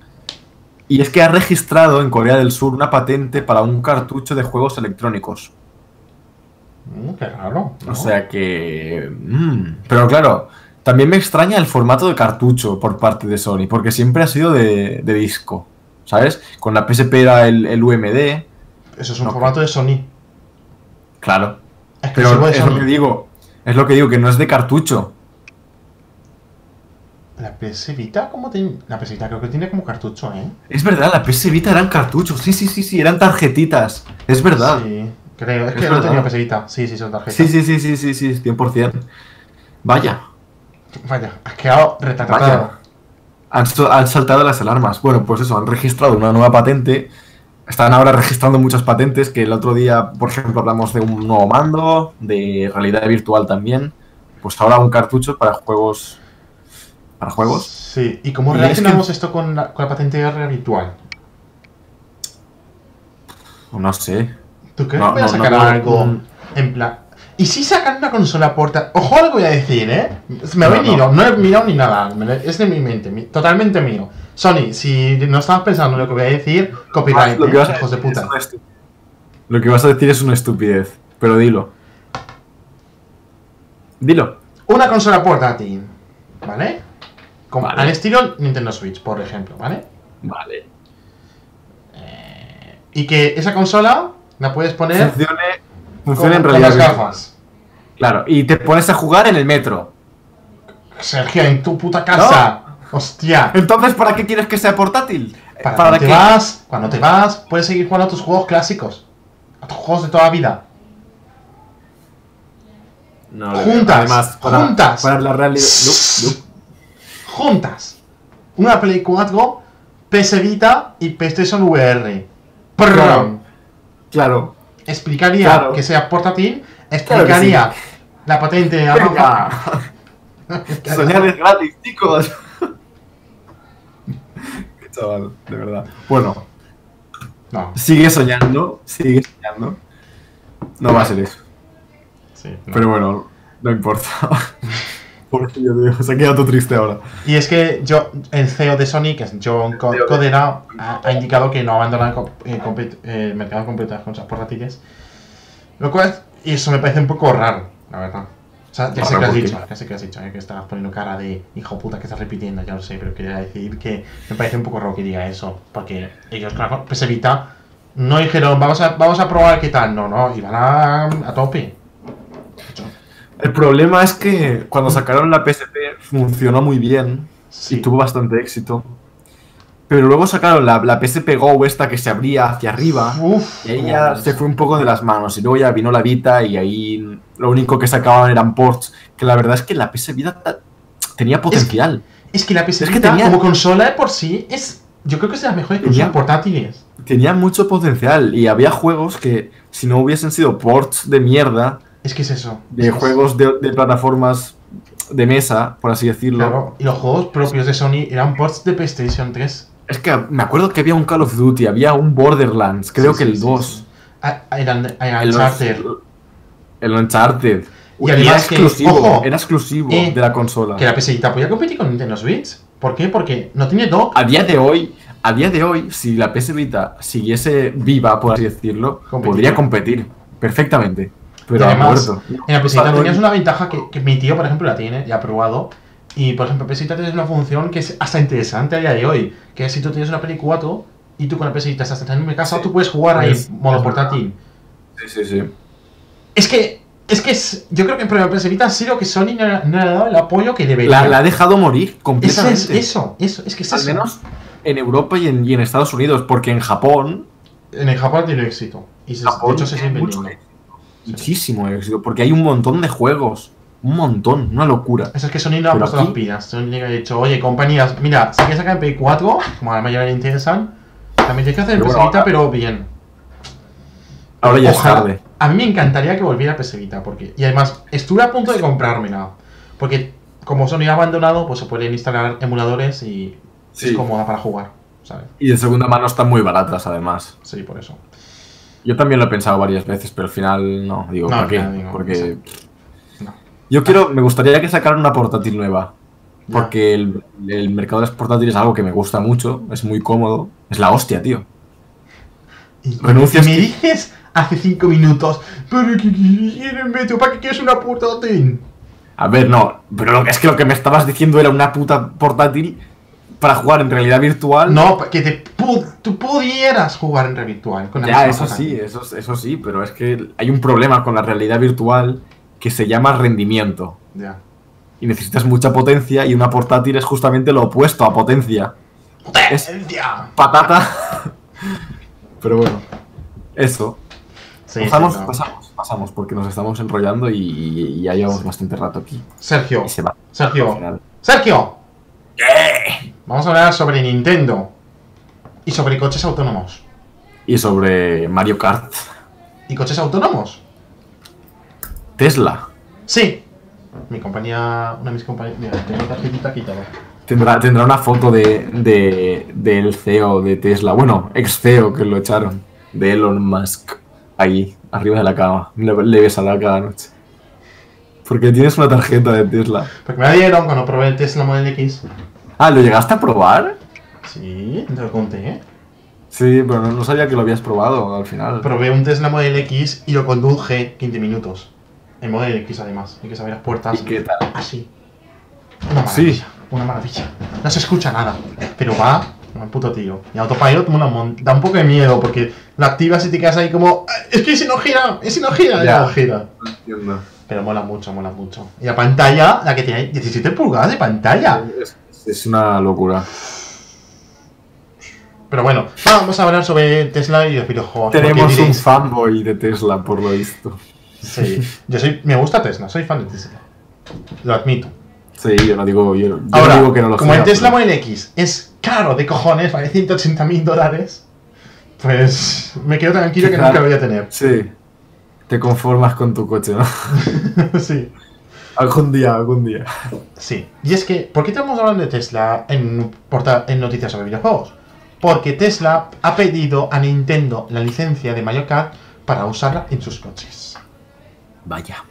Y es que ha registrado en Corea del Sur una patente para un cartucho de juegos electrónicos. Mm, qué raro. ¿no? O sea que... mm, Pero claro, también me extraña el formato de cartucho por parte de Sony, porque siempre ha sido de, de disco, ¿sabes? Con la PSP era el, el UMD. Eso es un no. formato de Sony. Claro. Exclusivo Pero es lo que digo. Es lo que digo, que no es de cartucho. La PS Vita, ¿cómo tiene? La PS Vita creo que tiene como cartucho, ¿eh? Es verdad, la PS Vita eran cartuchos. Sí, sí, sí, sí, eran tarjetitas. Es verdad. Sí, creo. Es Es que no tenía PS Vita. Sí, sí, son tarjetas. Sí, sí, sí, sí, sí, sí, 100%. Vaya, Vaya, has quedado retratado. han saltado las alarmas. Bueno, pues eso, han registrado una nueva patente. Están ahora registrando muchas patentes, que el otro día, por ejemplo, hablamos de un nuevo mando, de realidad virtual también. Pues ahora un cartucho para juegos... ¿Para juegos? Sí, ¿y cómo es relacionamos esto con la, con la patente de realidad virtual? No sé. ¿Tú crees No, que voy a no, sacar no, algo en plan... ¿Y si sacan una consola porta... Ojo a lo que voy a decir, ¿eh? Me ha No, venido, no. he mirado ni nada, es de mi mente, mi- totalmente mío. Sony, si no estabas pensando en lo que voy a decir, copyright, Ah, Lo que ¿eh? vas a hijos de decir es puta. Lo que vas a decir es una estupidez, pero dilo. Dilo. Una consola portátil, ¿vale? Como Vale. al estilo Nintendo Switch, por ejemplo, ¿vale? Vale. Y que esa consola la puedes poner Funcione, con, funcione en con realidad. las virtual. gafas. Claro, y te pones a jugar en el metro. Sergio, en tu puta casa. Hostia. Entonces, ¿para qué quieres que sea portátil? Para, ¿Para cuando te qué? vas, cuando te vas, puedes seguir jugando a tus juegos clásicos. A tus juegos de toda la vida. No, Juntas, además, para, juntas. Para la realidad. Juntas. Una Play 4, PS Vita y PlayStation VR. Claro. Claro. Explicaría Claro. que sea portátil. Explicaría la patente a Venga. Soñar es gratis, chicos. Chaval, de verdad. Bueno, No, sigue soñando, sigue soñando. No va a ser eso. sí. no. Pero bueno, no importa. Pobrecillo, tío. Se ha quedado todo triste ahora. Y es que yo, el CEO de Sony, que es John de- Codera, ha, ha indicado que no abandona el, co- el compet- el mercado completo de las consolas portátiles. Lo cual, y eso me parece un poco raro, la verdad. O sea, ya sé Raro, que has dicho, ya sé que has dicho, eh, que estabas poniendo cara de hijo puta que estás repitiendo, ya lo sé, pero quería decir que me parece un poco raro que diga eso, porque ellos, claro, PS Vita, no dijeron, vamos a, vamos a probar qué tal, no, no, iban a, a tope. El problema es que cuando sacaron la PSP funcionó muy bien Sí. y tuvo bastante éxito. Pero luego sacaron la, la PSP Go esta que se abría hacia arriba Uf, y ahí ya se fue un poco de las manos. Y luego ya vino la Vita y ahí lo único que sacaban eran ports. Que la verdad es que la PS Vita ta- tenía potencial. Es que la PS Es que Vita, tenía- como consola de por sí, es. Yo creo que es de las mejores consolas portátiles. Tenía mucho potencial y había juegos que si no hubiesen sido ports de mierda, Es que es eso. de Es- juegos de, de plataformas de mesa, por así decirlo. Claro, y los juegos propios de Sony eran ports de PlayStation 3. Es que me acuerdo que había un Call of Duty, había un Borderlands, creo Sí, que sí, el sí, 2. sí. Ah, eran El Uncharted. El Uncharted. Y además era que, exclusivo, ojo, era exclusivo eh, de la consola. Que la PS Vita podía competir con Nintendo Switch. ¿Por qué? Porque no tiene dock. A día de hoy, a día de hoy, si la PS Vita siguiese viva, por así decirlo, podría competir perfectamente. Pero además. En la sea, tenías una ventaja que, que mi tío, por ejemplo, la tiene, ya ha probado. Y, por ejemplo, PS Vita tienes una función que es hasta interesante a día de hoy. Que es si tú tienes una Play 4 y tú con la PS Vita estás en mi casa, Sí. tú puedes jugar ahí Es- en modo es portátil. Sí, sí, sí. Es que, es que es- yo creo que el problema Vita ha sido que Sony no, le- no le ha dado el apoyo que debería. La, la ha dejado morir Eso completamente. es, eso, eso, es que es Al eso. menos en Europa y en, y en Estados Unidos, porque en Japón, En el Japón tiene éxito. Y se, Japón de hecho se sigue vendiendo. Muchísimo éxito, porque hay un montón de juegos. Un montón, una locura. Eso es que Sony no ha puesto las pilas. Sony ha dicho, oye, compañías, mira, si quieres sacar en Play 4, como a la mayoría le interesan, también tienes que hacer Pero bueno, pero bien. Ahora ya Ojalá. es tarde. A mí me encantaría que volviera PS Vita, porque... Y además, estuve a punto de comprármela. Porque como Sony ha abandonado, pues se pueden instalar emuladores y Sí. es cómoda para jugar, ¿sabes? Y de segunda mano están muy baratas, además. Sí, por eso. Yo también lo he pensado varias veces, pero al final no. Digo, No, ¿para qué? digo, Porque. No. Yo quiero. Me gustaría que sacaran una portátil nueva. Porque el, el mercado de las portátiles es algo que me gusta mucho. Es muy cómodo. Es la hostia, tío. Y Renuncias me dices hace 5 minutos, pero que ¿para qué quieres una portátil? A ver, no. Pero lo que es que lo que me estabas diciendo era una puta portátil para jugar en realidad virtual. No, que te tú pudieras jugar en red virtual con la Ya, eso sí, eso, eso sí, pero es que hay un problema con la realidad virtual que se llama rendimiento. Ya. Y necesitas mucha potencia y una portátil es justamente lo opuesto a potencia. Es ¡Potencia! patata. Pero bueno, eso. Sí, pasamos, sí, no. pasamos, pasamos, porque nos estamos enrollando y, y ya llevamos bastante rato aquí. Sergio, se Sergio. Sergio. Vamos a hablar sobre Nintendo y sobre coches autónomos. Y sobre Mario Kart. ¿Y coches autónomos? Tesla. Sí. Mi compañía, una de mis compañías, mira, tengo tarjetita aquí todo. Tendrá, tendrá una foto de, de- del CEO de Tesla. Bueno, ex CEO que lo echaron. De Elon Musk. Ahí, arriba de la cama. Le, le besará cada noche. Porque tienes una tarjeta de Tesla. Porque me la dieron cuando probé el Tesla Model X. Ah, ¿lo llegaste a probar? Sí, te lo conté, ¿eh? Sí, pero no, no sabía que lo habías probado al final. Probé un Tesla Model X y lo conduje 15 minutos. En Model X además. Hay que saber las puertas. ¿Y qué tal? Así. Una maravilla. Sí. Una maravilla. No se escucha nada. Pero va el puto tío. Y Autopilot un mon- da un poco de miedo porque lo activas y te quedas ahí como. "Ah, Es que si no gira, es si no gira, Ya. no gira. entiendo. Pero mola mucho, mola mucho. Y la pantalla, la que tiene 17 pulgadas de pantalla. Es, es una locura. Pero bueno, vamos a hablar sobre Tesla y los videojuegos. Tenemos un fanboy de Tesla, por lo visto. Sí, yo soy, me gusta Tesla, soy fan de Tesla. Lo admito. Sí, yo no digo, yo, yo Ahora, no digo que no lo como sea, el Tesla pero- Model X es caro de cojones, vale 180 mil dólares, pues me quedo tranquilo que Claro. nunca lo voy a tener. Sí. Te conformas con tu coche, ¿no? sí. algún día, algún día. Sí. Y es que, ¿por qué estamos hablando de Tesla en, en noticias sobre videojuegos? Porque Tesla ha pedido a Nintendo la licencia de Mario Kart para usarla en sus coches. Vaya.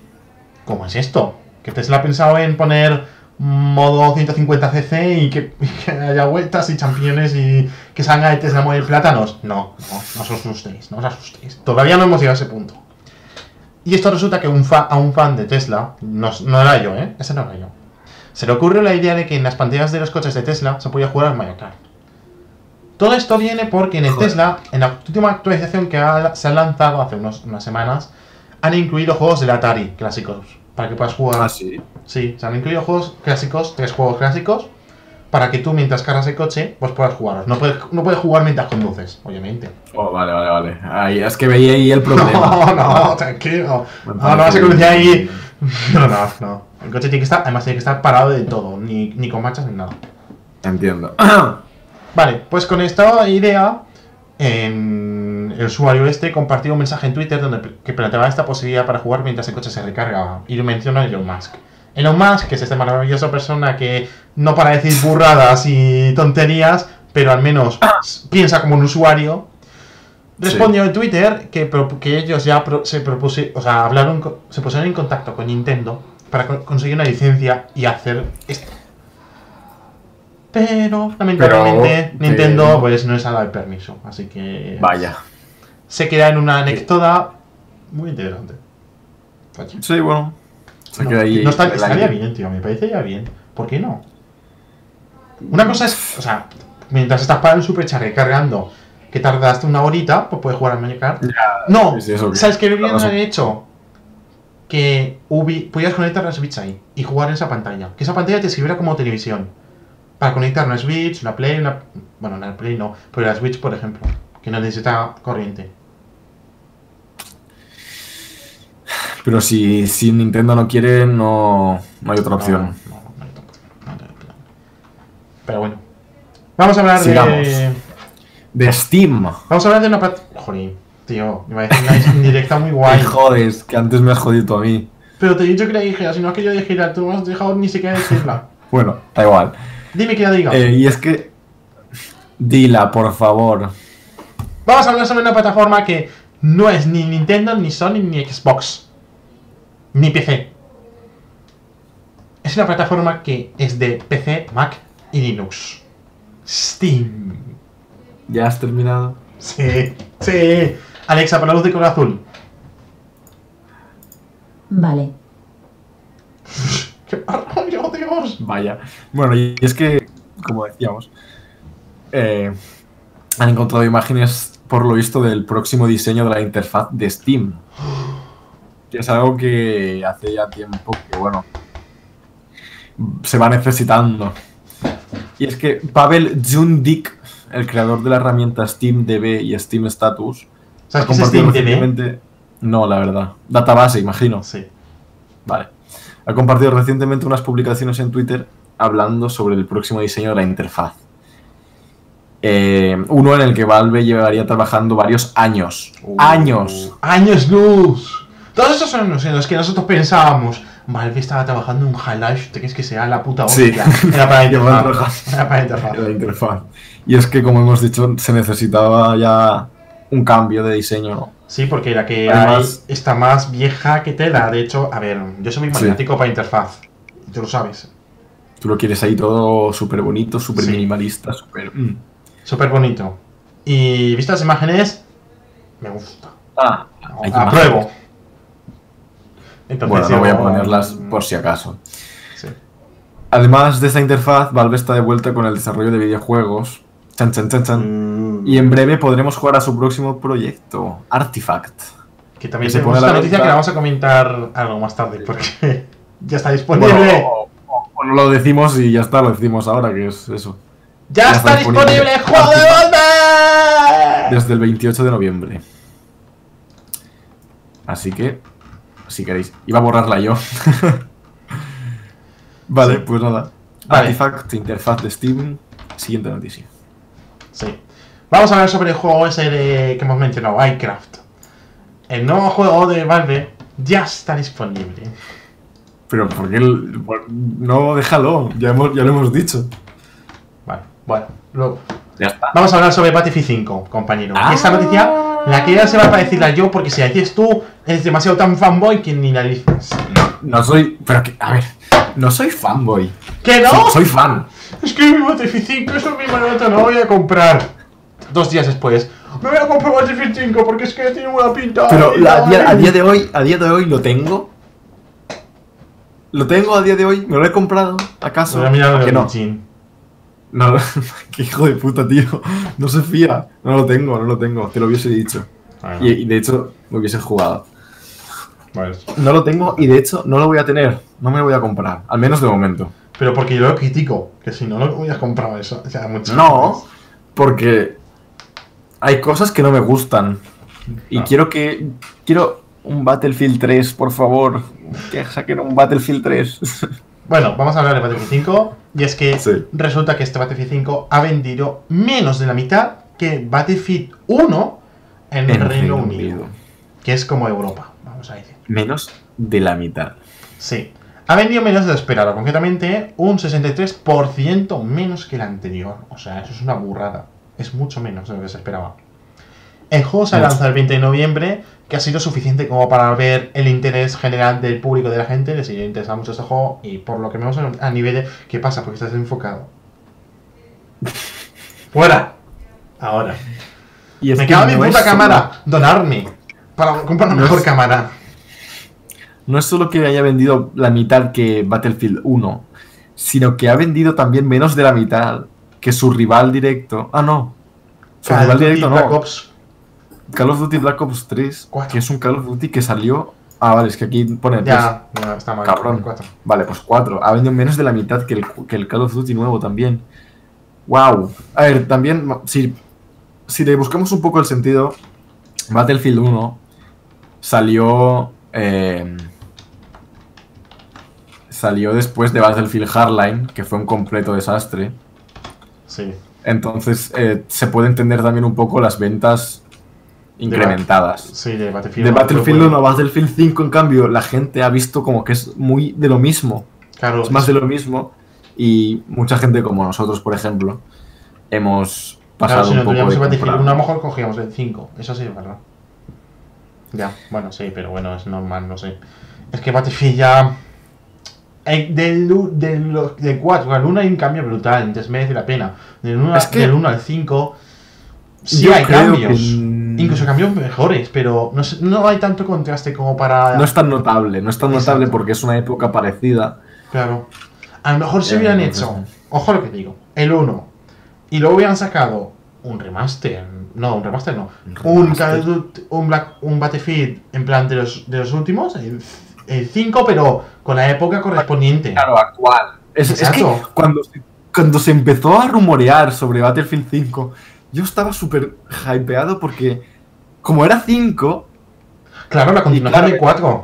¿Cómo es esto? ¿Que Tesla ha pensado en poner modo 150cc y que, y que haya vueltas y champiñones y que salga de Tesla Model Plátanos? No, no, no os asustéis, no os asustéis. Todavía no hemos llegado a ese punto. Y esto resulta que un fa- a un fan de Tesla, no, no era yo, ¿eh? Ese no era yo. Se le ocurrió la idea de que en las pantallas de los coches de Tesla se podía jugar al Mario Kart. Todo esto viene porque en el Joder. Tesla, en la última actualización que ha- se ha lanzado hace unos- unas semanas, han incluido juegos del Atari clásicos para que puedas jugar. Ah, sí. Sí, se han incluido juegos clásicos, tres juegos clásicos, para que tú mientras cargas el coche, pues puedas jugarlos. No puedes, no puedes jugar mientras conduces, obviamente. Oh, vale, vale, vale. Ahí, es que veía ahí el problema. No, no, tranquilo. No, no vas a conducir ahí. No, no, no. El coche tiene que estar, además tiene que estar parado del todo, ni, ni con marchas ni nada. Entiendo. Vale, pues con esta idea, en el usuario este compartió un mensaje en Twitter donde que planteaba esta posibilidad para jugar mientras el coche se recarga. Y lo menciona Elon Musk. Elon Musk, que es esta maravillosa persona que no para decir burradas y tonterías, pero al menos s- piensa como un usuario, respondió en Twitter que, que ellos ya pro- se propuse, o sea, hablaron, se pusieron en contacto con Nintendo para co- conseguir una licencia y hacer esto. Pero, lamentablemente, Pero, Nintendo eh, pues no les ha dado el permiso. Así que Vaya. se queda en una anécdota muy interesante. Sí, bueno. Se No, queda ahí. no está- estaría bien, tío, me parecería bien. ¿Por qué no? Una cosa es, o sea, mientras estás para el superchat recargando, que tardaste una horita, pues puedes jugar al Mario Kart. No, Sí, eso que- ¿sabes qué deberían haber hecho? Que Ubi, pudieras conectar la Switch ahí y jugar en esa pantalla. Que esa pantalla te sirviera como televisión. Para conectar una Switch, una Play, una... Bueno, una Play no, pero la Switch, por ejemplo, que no necesita corriente. Pero si, si Nintendo no quiere, no, no hay otra opción. No, no, no hay otra opción. Pero bueno. Vamos a hablar Sigamos. de... De Steam. Vamos a hablar de una pat... Joder, tío, me decir una indirecta muy guay. Ay, jodes, que antes me has jodido tú a mí. Pero te he dicho que la dijera, si no es que yo dijera, tú no has dejado ni siquiera decirla. Bueno, da igual. Dime que la diga. Eh, y es que. Dila, por favor. Vamos a hablar sobre una plataforma que no es ni Nintendo, ni Sony, ni Xbox. Ni PC. Es una plataforma que es de PC, Mac y Linux. Steam. ¿Ya has terminado? Sí, sí. Alexa, pon la luz de color azul. Vale. ¡Qué barbaridad, Dios! Vaya. Bueno, y es que, como decíamos, eh, han encontrado imágenes, por lo visto, del próximo diseño de la interfaz de Steam. Que es algo que hace ya tiempo que, bueno, se va necesitando. Y es que Pavel Jundik, el creador de la herramienta Steam DB y Steam Status, ¿Sabes ha qué es compartido recientemente... No, la verdad. Database, imagino. Sí. Vale. Ha compartido recientemente unas publicaciones en Twitter hablando sobre el próximo diseño de la interfaz. Eh, uno en el que Valve llevaría trabajando varios años. Uh, ¡Años! ¡Años luz! Todos esos son los en los que nosotros pensábamos. Valve estaba trabajando en un Half-Life, ¿te crees que sea la puta Sí. hostia? Era para interfaz. Era para interfaz. Y es que, como hemos dicho, se necesitaba ya un cambio de diseño, ¿no? Sí, porque la que Además- hay está más vieja que tela. De hecho, a ver, yo soy muy Sí. maniático para interfaz. Y tú lo sabes. Tú lo quieres ahí todo súper bonito, súper Sí. minimalista, súper... mm. Súper bonito. Y vistas las imágenes, me gusta. Ah, Apruebo. Entonces, Bueno, no voy a ponerlas por si acaso. Sí. Además de esta interfaz, Valve está de vuelta con el desarrollo de videojuegos. Chan, chan, chan, chan. Mm, Y en breve podremos jugar a su próximo proyecto, Artifact. Que también que se pone esta la noticia venta. que la vamos a comentar algo más tarde, porque ya está Bueno, disponible. o, o- o no lo decimos y ya está, lo decimos ahora, que es eso. ¡Ya ya está está disponible. juego de Valve! Desde el 28 de noviembre. Así que, si queréis, iba a borrarla yo. vale, Sí. pues nada. Vale. Artifact, interfaz de Steam. Siguiente noticia. Sí. Vamos a hablar sobre el juego ese de, que hemos mencionado, Minecraft. El nuevo juego de Valve ya está disponible. Pero, ¿por qué? el- por- No, déjalo, ya, hemos, ya lo hemos dicho. Vale, bueno, luego. Ya está. Vamos a hablar sobre Battlefield 5, compañero. Ah. Y esta noticia la quería ser para decirla yo, porque si la dices tú, eres demasiado tan fanboy que ni la dices. No soy. Pero que, a ver, no soy fanboy. ¿Que no? Soy, soy fan. Es que mi Battlefield 5 es mi nota, no lo voy a comprar. Dos días después, me voy a comprar Battlefield 5 porque es que tiene buena pinta. Pero la- a, día, a día de hoy, a día de hoy lo tengo. Lo tengo a día de hoy, me lo he comprado, ¿acaso? Voy a mirar que no. No, qué hijo de puta, tío. No se fía. No lo tengo, no lo tengo. Te lo hubiese dicho. Bueno, Y, y de hecho, lo hubiese jugado. No lo tengo y de hecho no lo voy a tener. No me lo voy a comprar. Al menos de momento. Pero porque yo lo critico, que si no, no hubiera comprado eso. O sea, mucho No, porque hay cosas que no me gustan. Y Ah. quiero que. Quiero un Battlefield 3, por favor. Que saquen un Battlefield 3. Bueno, vamos a hablar de Battlefield 5. Y es que Sí. resulta que este Battlefield 5 ha vendido menos de la mitad que Battlefield 1 en, En Reino, Reino Unido, Unido. Que es como Europa, vamos a decir. Menos de la mitad. Sí. Ha vendido menos de lo esperado, concretamente un 63% menos que el anterior. O sea, eso es una burrada. Es mucho menos de lo que se esperaba. El juego se lanza el 20 de noviembre, que ha sido suficiente como para ver el interés general del público, de la gente, les sigue interesando mucho este juego, y por lo que vemos a nivel de... ¿Qué pasa? Porque estás enfocado. ¡Fuera! Ahora. Y Me cago en no mi puta cámara. Donarme. Para comprar una No mejor es- cámara. No es solo que haya vendido la mitad que Battlefield 1, sino que ha vendido también menos de la mitad que su rival directo. Ah, no. Su Call rival directo Black no. Ops. Call of Duty Black Ops 3, Cuatro. que es un Call of Duty que salió. Ah, vale, es que aquí pone 3. Ya, no, está mal. Cabrón. Vale, pues 4. Ha vendido menos de la mitad que el, que el Call of Duty nuevo también. Wow. A ver, también, si, si le buscamos un poco el sentido, Battlefield 1 salió. eh, salió después de Battlefield Hardline, que fue un completo desastre. Sí. Entonces eh, se puede entender también un poco las ventas incrementadas. Sí, de Battlefield. De Battlefield fue 1 a bueno. Battlefield 5, en cambio, la gente ha visto como que es muy de lo mismo. Claro, Es más de lo mismo. Y mucha gente como nosotros, por ejemplo, hemos claro, pasado si un no poco de el Battlefield comprar. 1, a lo mejor cogíamos el 5. Eso sí, es verdad. Ya, bueno, sí, pero bueno, es normal, no sé. Es que Battlefield ya. Eh, Del, del, del 4 al 1 hay un cambio brutal, entonces merece la pena. Del 1, Es que- del 1 al 5. Sí hay cambios. que, Incluso cambios mejores, pero no, sé- no hay tanto contraste como para. No es tan notable, no es tan Exacto. notable porque es una época parecida. Claro. A lo mejor si Eh, hubieran hecho, ojo lo que digo, el 1, y luego hubieran sacado un remaster. No, un remaster no. Un Un, Black, un Battlefield en plan de los, de los últimos, el, el 5, pero con la época correspondiente. Claro, actual. Es, es que Exacto. cuando, se- cuando se empezó a rumorear sobre Battlefield 5, yo estaba súper hypeado porque, como era 5, Claro, la continuación claro, del 4.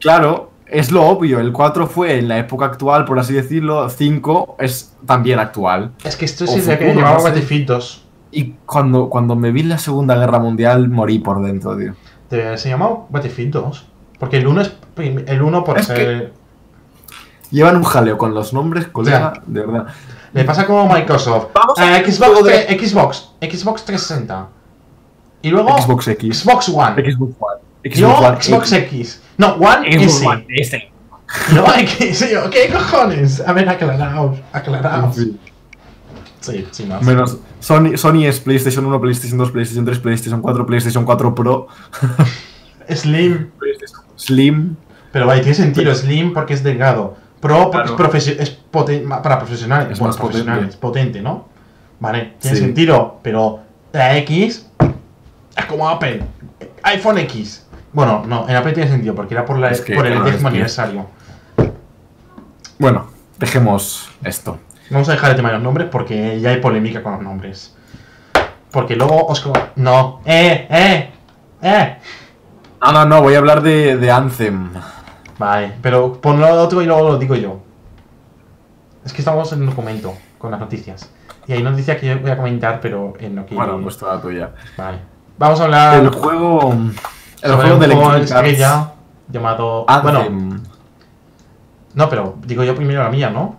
claro, es lo obvio. El 4 fue en la época actual, por así decirlo. 5 es también actual. Es que esto es el que llamaba. Battlefield 2. Y cuando, cuando me vi en la Segunda Guerra Mundial, morí por dentro, tío. De- Se llamaba Battlefield 2. Porque el 1 es el 1 por Es ser. Llevan un jaleo con los nombres, colega, Ya. de verdad. Le pasa como Microsoft. Vamos a Eh, un Xbox, de- Xbox, Xbox 360. Y luego Xbox X. Xbox One. Xbox One. Y luego Xbox X. No, One Xbox S. One S. No, X. Yo, ¿Qué cojones? A ver, aclaraos. Aclaraos. Sí. Sí, sí, más. Menos Sony, Sony es PlayStation 1, PlayStation 2, PlayStation 3, PlayStation 4, PlayStation 4 Pro, Slim. Slim. Pero vaya, tiene sentido. Slim porque es delgado. Pro porque Claro. es, es poten- para profesionales. Es bueno, más profesionales, potente. ¿no? Vale, tiene Sí. sentido. Pero la X es como Apple. iPhone X. Bueno, no, en Apple tiene sentido porque era por, la, Es que, por el décimo que- aniversario. Bueno, dejemos esto. Vamos a dejar el tema de los nombres porque ya hay polémica con los nombres. Porque luego os... No. ¡Eh! ¡Eh! ¡Eh! No, no, no, voy a hablar de, de Anthem. Vale, pero ponlo otro y luego lo digo yo. Es que estamos en un documento con las noticias. Y hay noticias que yo voy a comentar, pero en lo que... Bueno, pues toda tuya. Vale. Vamos a hablar El juego. El juego de Electronic Arts. estrella llamado... Bueno, no, pero digo yo primero la mía, ¿no?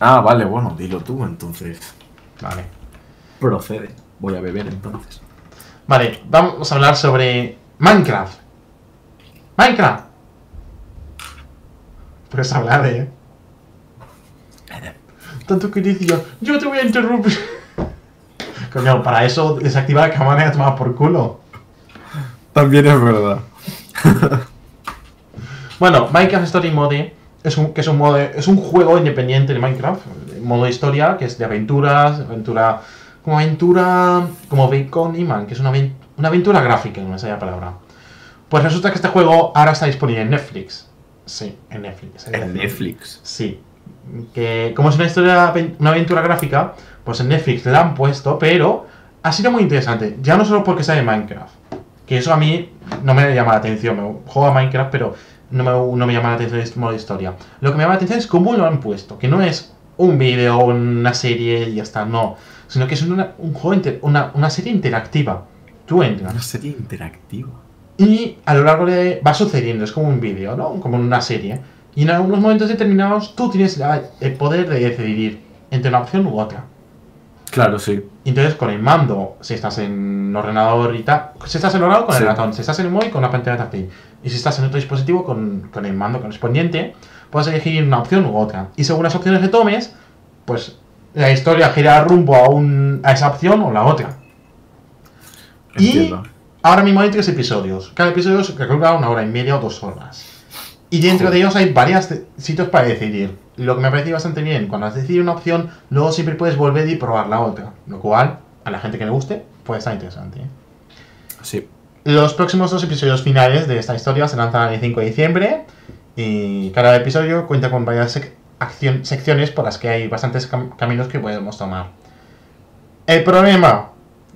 Ah, vale, bueno, dilo tú entonces. Vale. Procede. Voy a beber entonces. Vale, vamos a hablar sobre Minecraft. Minecraft. Puedes hablar, eh. Tanto que dice yo, yo te voy a interrumpir. Coño, para eso desactiva la cámara y a tomar por culo. También es verdad. Bueno, Minecraft Story Mode es un, que es un, modo, es un juego independiente de Minecraft, modo historia, que es de aventuras, aventura, como aventura, como Bacon y Man, que es una, aven- una aventura gráfica, no sale la palabra. Pues resulta que este juego ahora está disponible en Netflix. Sí, en Netflix. En Netflix. Sí. Que como es una historia, una aventura gráfica, pues en Netflix la han puesto, pero ha sido muy interesante. Ya no solo porque sale Minecraft, que eso a mí no me llama la atención. Me juego a Minecraft, pero no me, no me llama la atención este modo de historia. Lo que me llama la atención es cómo lo han puesto, que no es un vídeo, una serie y ya está, no. Sino que es una, un juego, inter- una, una serie interactiva. Tú entras. Una serie interactiva. Y a lo largo de... va sucediendo, es como un vídeo, ¿no? Como una serie. Y en algunos momentos determinados tú tienes la- el poder de decidir entre una opción u otra. Claro, sí. Entonces con el mando, si estás en ordenador y tal, si estás en ordenador con Sí. el ratón, si estás en el móvil con la pantalla táctil, y si estás en otro dispositivo con, con el mando correspondiente, puedes elegir una opción u otra. Y según las opciones que tomes, pues la historia gira rumbo a, un, a esa opción o la otra. Y ahora mismo hay tres episodios. Cada episodio se calcula una hora y media o dos horas. Y dentro de ellos hay varios sitios para decidir. Lo que me ha parecido bastante bien, cuando has decidido una opción, luego siempre puedes volver y probar la otra. Lo cual, a la gente que le guste, puede estar interesante. ¿eh? Sí. Los próximos dos episodios finales de esta historia se lanzarán el 5 de diciembre. Y cada episodio cuenta con varias sec- acción- secciones por las que hay bastantes cam- caminos que podemos tomar. El problema,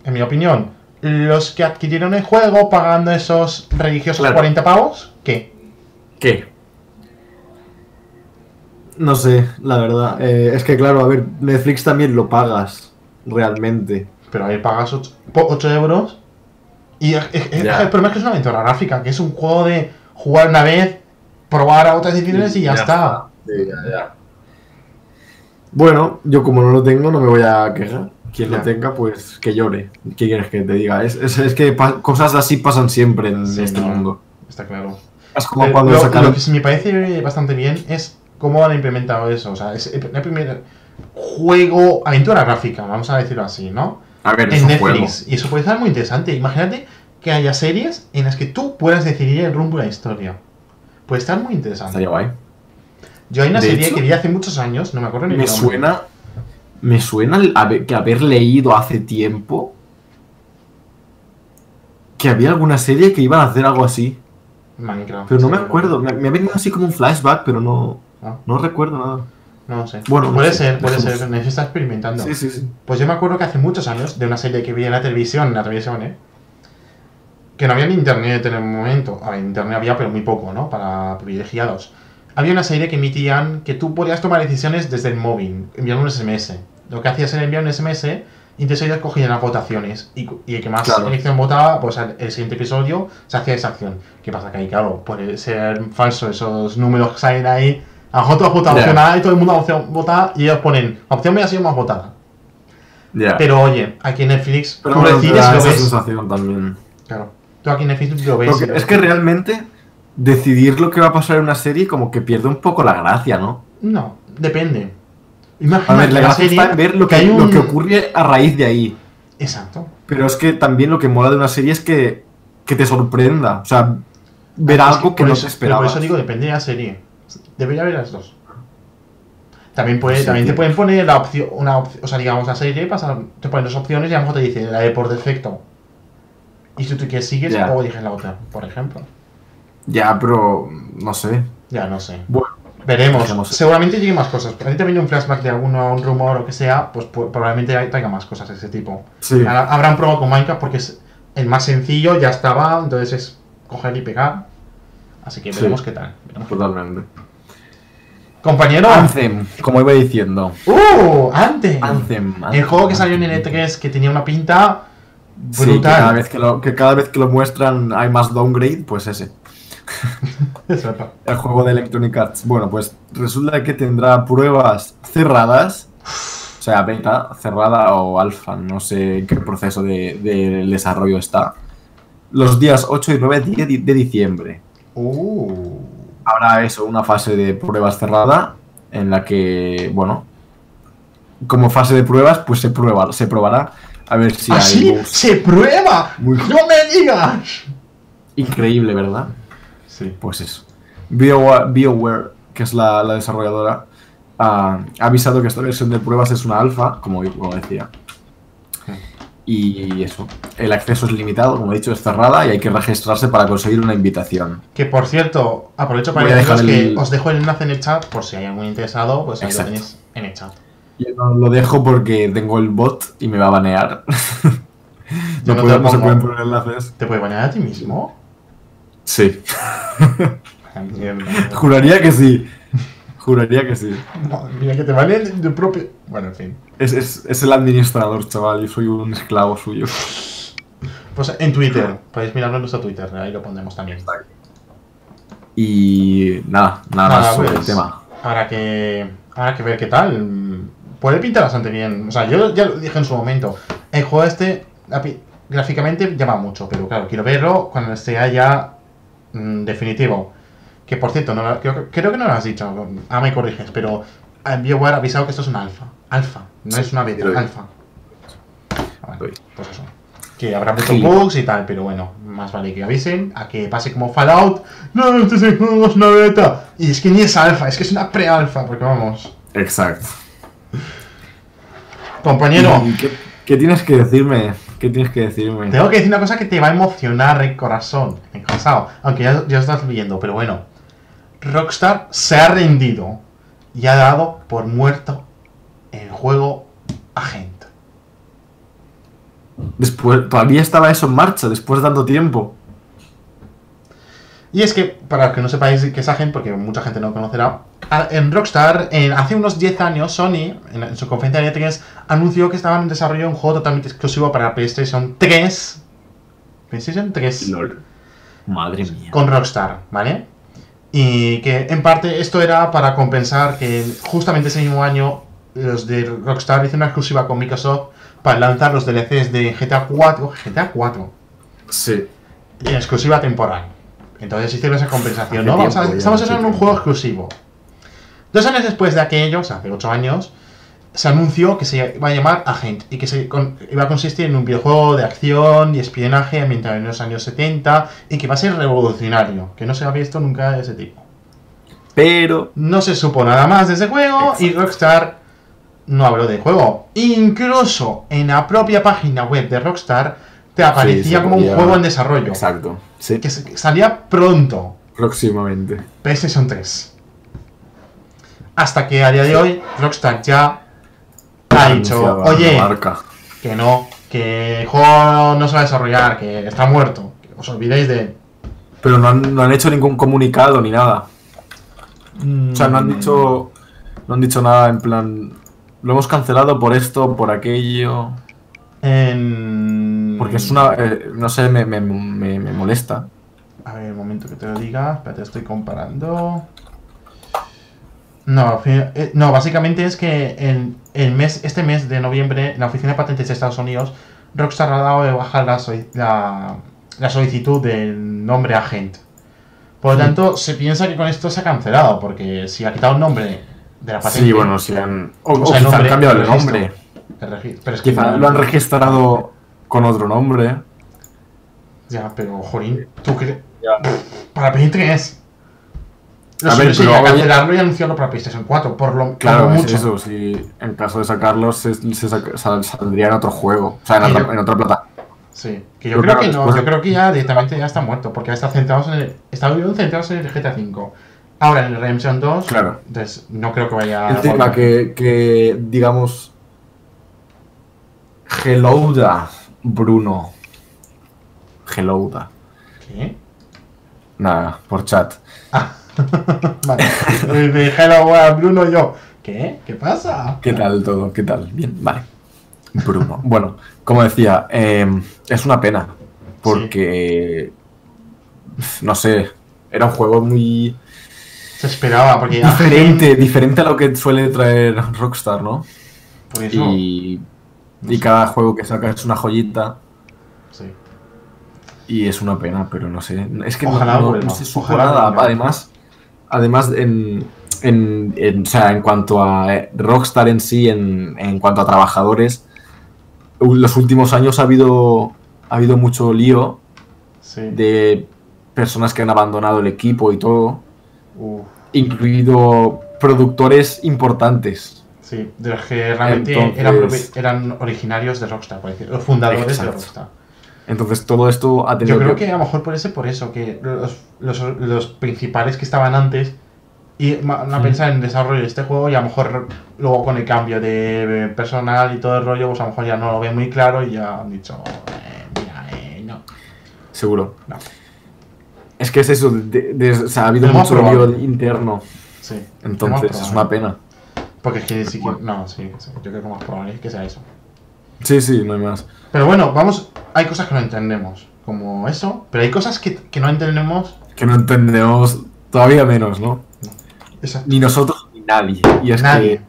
en mi opinión, los que adquirieron el juego pagando esos religiosos Claro. 40 pavos, ¿qué? ¿Qué? No sé, la verdad. Eh, es que claro, a ver, Netflix también lo pagas, realmente. Pero ahí pagas 8, euros. Y es- es- es- Ya. el problema es que es una aventura gráfica, que es un juego de jugar una vez, probar a otras decisiones y ya, está. Sí, ya, ya. Bueno, yo como no lo tengo, no me voy a quejar. Quien lo tenga, pues que llore. ¿Qué quieres que te diga? Es, es, es que cosas así pasan siempre en Sí, este no. mundo. Está claro. Es como Eh, cuando lo, sacaron. lo que sí me parece bastante bien es cómo han implementado eso. O sea, es el el primer juego, aventura gráfica, vamos a decirlo así, ¿no? A ver, es En un Netflix. juego. Y eso puede estar muy interesante. Imagínate que haya series en las que tú puedas decidir el rumbo de la historia. Puede estar muy interesante. Estaría guay. Yo hay una De serie hecho, que vi hace muchos años, no me acuerdo ni Me suena. Me suena que haber leído hace tiempo que había alguna serie que iban a hacer algo así. Minecraft. Pero no me acuerdo. Me, me ha venido así como un flashback, pero no, Ah. no recuerdo nada. No sé. Bueno, no puede sé, ser, puede ser. Nefi está experimentando. Sí, sí, sí. Pues yo me acuerdo que hace muchos años, de una serie que vi en la televisión, en la televisión, ¿eh? Que no había ni internet en el momento. A ver, internet había, pero muy poco, ¿no? Para privilegiados. Había una serie que emitían que tú podías tomar decisiones desde el móvil, enviar un SMS. Lo que hacías era enviar un SMS y entonces ellos cogían las votaciones. Y, y el que más Claro. elección votaba, pues el siguiente episodio se hacía esa acción. ¿Qué pasa? Que ahí, claro, puede ser falso esos números que salen ahí. A lo mejor tú has votado Ya. opción A y todo el mundo ha opción vota y ellos ponen opción B ha sido más votada. Pero oye, aquí en Netflix Pero tú bueno, decides da lo esa ves. sensación también. Claro. Tú aquí en Netflix lo ves. Porque es que realmente decidir lo que va a pasar en una serie como que pierde un poco la gracia, ¿no? No, depende. Imagina A ver, la la gracia serie está en ver lo que, hay lo que ocurre a raíz de ahí. Exacto. Pero es que también lo que mola de una serie es que, que te sorprenda. O sea, ver Es algo que no eso- te pero Por esperabas. eso digo, depende de la serie. Debería haber las dos. También, puede, Sí, también te pueden poner la opción, una opción, o sea, digamos, la serie, pasa, te ponen dos opciones y a lo mejor te dice la de por defecto. Y si tú quieres sigues Ya. o eliges la otra, por ejemplo. Ya, pero no sé. Ya, no sé. Bueno, Veremos. Seguramente lleguen más cosas. A te viene un flashback de alguno, un rumor o que sea, pues pu- probablemente traiga más cosas de ese tipo. sí. Ahora, Habrán probado con Minecraft porque es el más sencillo, ya estaba, entonces es coger y pegar. Así que Sí. veremos qué tal. veremos. Totalmente. Compañero. Anthem, como iba diciendo. ¡Uh! Antes. Anthem. El Anthem, juego que salió en Anthem. E3 que tenía una pinta Sí, que brutal. cada, vez que, lo, que cada vez que lo muestran hay más downgrade, pues ese. Exacto. El juego de Electronic Arts. Bueno, pues resulta que tendrá pruebas cerradas. O sea, beta cerrada o alfa. No sé en qué proceso de, de desarrollo está. Los días 8 y 9 de, de diciembre. Uh. Habrá eso, una fase de pruebas cerrada. En la que, bueno. Como fase de pruebas, pues se prueba, se probará. A ver si hay ¡Así bugs. se prueba! Muy- ¡No me digas! Increíble, ¿verdad? Sí. Pues eso. BioWare, BioWare, que es la, la desarrolladora, ha ha avisado que esta versión de pruebas es una alfa, como, como decía. Y eso. El acceso es limitado, como he dicho, es cerrada y hay que registrarse para conseguir una invitación. Que por cierto, aprovecho para deciros que os dejo el enlace en el chat por si hay algún interesado, pues ahí Exacto. lo tenéis en el chat. Yo no lo dejo porque tengo el bot y me va a banear. Yo no, no puedo- te no se pueden poner enlaces. ¿Te puede banear a ti mismo? Sí. Juraría que sí. Juraría que sí. Madre mía, que te vale tu propio. Bueno, en fin. Es, es- es el administrador, chaval. Yo soy un esclavo suyo. Pues en Twitter, podéis mirarlo en nuestro Twitter, ahí lo pondremos también. Y nada, nada, Nada, más sobre pues, el tema. Habrá que, habrá que ver qué tal. Puede pintar bastante bien. O sea, yo ya lo dije en su momento. El juego este, gráficamente, llama mucho, pero claro, quiero verlo cuando esté ya mm, definitivo. Que por cierto, no, lo- creo, creo que no lo has dicho. Ah, me corriges, pero eh, BioWare ha avisado que esto es un alfa. Alfa, no Sí, es una beta, alfa. Ah, pues eso. Que habrá muchos Sí. bugs y tal, pero bueno, más vale que avisen a que pase como Fallout. No, este es una beta. Y es que ni es alfa, es que es una pre-alfa, porque vamos. Exacto. Compañero, ¿Y ¿Qué, qué tienes que decirme? ¿Qué tienes que decirme? tengo que decir una cosa que te va a emocionar el corazón, el corazón, aunque ya, ya estás viendo, pero bueno. Rockstar se ha rendido y ha dado por muerto el juego Agent. Después, todavía estaba eso en marcha, después de tanto tiempo. Y es que, para los que no sepáis qué es Agent, porque mucha gente no lo conocerá, en Rockstar, en- hace unos 10 años, Sony, en, en su conferencia de 3 anunció que estaban en desarrollo un juego totalmente exclusivo para PlayStation 3. PlayStation 3. Lol. Madre mía. con Rockstar, ¿vale? Y que en parte esto era para compensar que justamente ese mismo año los de Rockstar hicieron una exclusiva con Microsoft para lanzar los DLCs de GTA 4, GTA 4, Sí. en exclusiva temporal. Entonces hicieron esa compensación, ¿no? A- estamos de un juego exclusivo. Dos años después de aquello, o sea, hace 8 años, se anunció que se iba a llamar Agent y que se con- iba a consistir en un videojuego de acción y espionaje ambientado en los años 70 y que va a ser revolucionario, que no se ha visto nunca de ese tipo. Pero. No se supo nada más de ese juego y. Rockstar no habló del juego. Incluso en la propia página web de Rockstar te aparecía como un juego en desarrollo. Exacto. Sí. Que salía pronto. Próximamente. PlayStation 3. Hasta que a día de hoy Rockstar ya ha dicho, oye, que no, que el juego no se va a desarrollar, que está muerto, que os olvidéis de él. Pero no han, no han hecho ningún comunicado ni nada. O sea, no han dicho. No han dicho nada en plan. Lo hemos cancelado por esto, por aquello. En... Porque es una. eh, no sé, me, me, me, me molesta. A ver, un momento que te lo diga. Espérate, estoy comparando. No, eh, no, básicamente es que en el mes, este mes de noviembre, en la Oficina de Patentes de Estados Unidos, Rockstar ha dado de baja la, solic- la, la solicitud del nombre agent. Por lo Sí. tanto, se piensa que con esto se ha cancelado, porque si ha quitado el nombre de la patente. Sí, bueno, si han. O, O o sea, el han cambiado el el registro. nombre. el pero es que Quizá no- lo han registrado con otro nombre. Ya, pero, jorín, ¿tú crees? Ya. Para Play 3. Lo A ver, pero- cancelarlo y anunciarlo para PlayStation 4, por lo Claro, es mucho. eso. Si en caso de sacarlos, se, se saca- sal- saldría en otro juego. O sea, en otra, yo- en otra plata. Sí, que yo Pero creo claro, que no, después- yo creo que ya directamente ya está muerto, porque está centrados en el, está centrados en el GTA 5. Ahora en el Redemption 2, Claro. entonces no creo que vaya a Encima que, que, digamos. Hellouda, Bruno. Hellouda. ¿Qué? Nada, por chat. Ah, vale. De Hello Bruno y yo. ¿Qué? ¿Qué pasa? ¿Qué tal todo? ¿Qué tal? Bien, vale. Bruno. Bueno, como decía, eh, es una pena. Porque. No sé. Era un juego muy. Se esperaba, porque Diferente, diferente a lo que suele traer Rockstar, ¿no? Por eso. Y, no y sé. cada juego que saca es una joyita. Sí. Y es una pena, pero no sé. Es que no- Ojalá no, no se supo nada. Además, además en, en, en- o sea, en cuanto a eh, Rockstar en sí, en, en cuanto a trabajadores, los últimos años ha habido, ha habido mucho lío Sí. de personas que han abandonado el equipo y todo, Uf, incluido productores importantes. Sí, de los que realmente Entonces- eran, originarios de Rockstar, por decir, los fundadores Exacto. de Rockstar. Entonces todo esto ha tenido Yo creo que a lo mejor por ese, por eso, que los, los, los principales que estaban antes y van a pensar en desarrollo de este juego y a lo mejor luego con el cambio de personal y todo el rollo, pues a lo mejor ya no lo ven muy claro y ya han dicho, eh, mira, eh, no. Seguro. No. Es que es eso, de- de- o sea, ha habido mucho probable. interno. Sí. Entonces es una pena. Porque es que ni siquiera... No, sí, sí, yo creo que más probable es que sea eso. Sí, sí, no hay más. Pero bueno, vamos, hay cosas que no entendemos, como eso, pero hay cosas que, que no entendemos. Que no entendemos todavía menos, ¿no? Exacto. Ni nosotros ni nadie. Y es Nadie. que.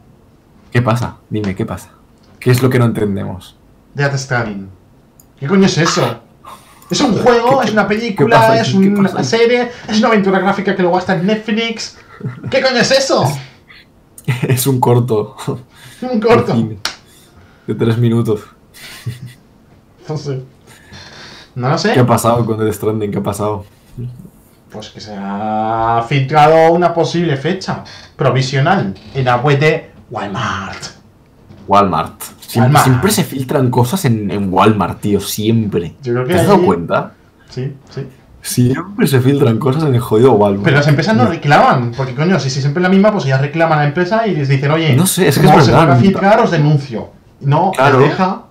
¿Qué pasa? Dime, ¿qué pasa? ¿Qué es lo que no entendemos? Death Stranding. ¿Qué coño es eso? Es un juego, ¿Qué- es una película, es una serie, es una aventura gráfica que luego está en Netflix. ¿Qué coño es eso? es un corto. Un corto. de tres minutos. No sé. No lo sé. ¿Qué ha pasado con Death Stranding? ¿Qué ha pasado? Pues que se ha filtrado una posible fecha provisional en la web de Walmart. Walmart. Siempre, Walmart. siempre se filtran cosas en, en Walmart, tío. Siempre. Yo creo que ¿Te has ahí- dado cuenta? Sí, sí. Siempre se filtran cosas en el jodido Walmart. Pero las empresas no reclaman, porque coño, si, si siempre es la misma, pues ya reclaman a la empresa y les dicen, oye, No sé, es que como es se vuelve a filtrar, os denuncio. No, Claro. deja.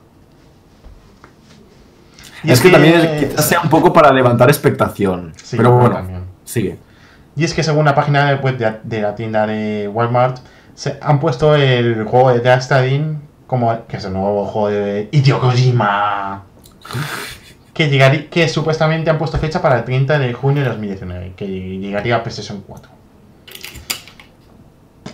Y es, que, también quizás sea un poco para levantar expectación. Sí, pero bueno, también. sigue. Y es que según la página web de, de la tienda de Walmart, se han puesto el juego de Death Stranding como que es el nuevo juego de Hideo Kojima. Que, llegaría, que supuestamente han puesto fecha para el 30 de junio de 2019, que llegaría a PlayStation 4.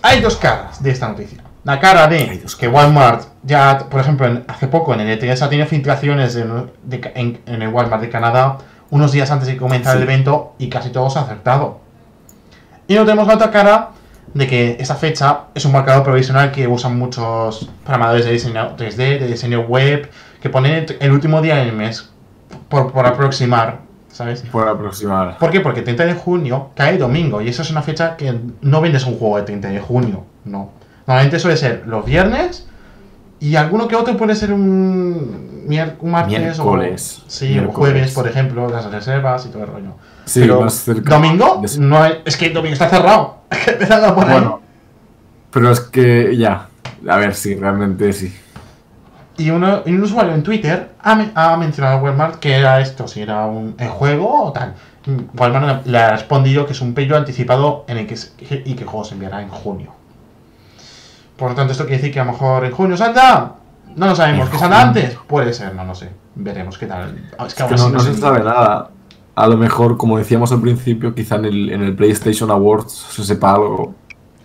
Hay dos caras de esta noticia. La cara de que Walmart ya, por ejemplo, en- hace poco en el E3 ha tenido filtraciones en, de- en- en el Walmart de Canadá unos días antes de comenzar Sí. el evento y casi todo se ha acertado. Y no tenemos la otra cara de que esa fecha es un marcador provisional que usan muchos programadores de diseño 3D, de diseño web, que ponen el último día del mes por, por aproximar, ¿sabes? Por aproximar. ¿Por qué? Porque el 30 de junio cae domingo y eso es una fecha que no vendes un juego de 30 de junio, no. Normalmente suele ser los viernes Y alguno que otro puede ser un, un martes Miércoles. o sí, Miércoles. jueves, por ejemplo, las reservas y todo el rollo. Sí, Pero más cerca. ¿Domingo? No hay- es que el domingo está cerrado. Bueno, pero es que ya. A ver, sí, realmente sí. Y, uno, y un usuario en Twitter ha, men- ha mencionado a Walmart que era esto, si era un el juego o tal. Walmart le ha respondido que es un pedido anticipado en el que y que el juego se enviará en junio. Por lo tanto, esto quiere decir que a lo mejor en junio saldrá. No lo sabemos. En ¿Que saldrá junio. antes? Puede ser, no lo sé. Veremos qué tal. Ah, Es que Es que no, no se sabe nada. A lo mejor, como decíamos al principio, quizá en el, en el PlayStation Awards se sepa algo.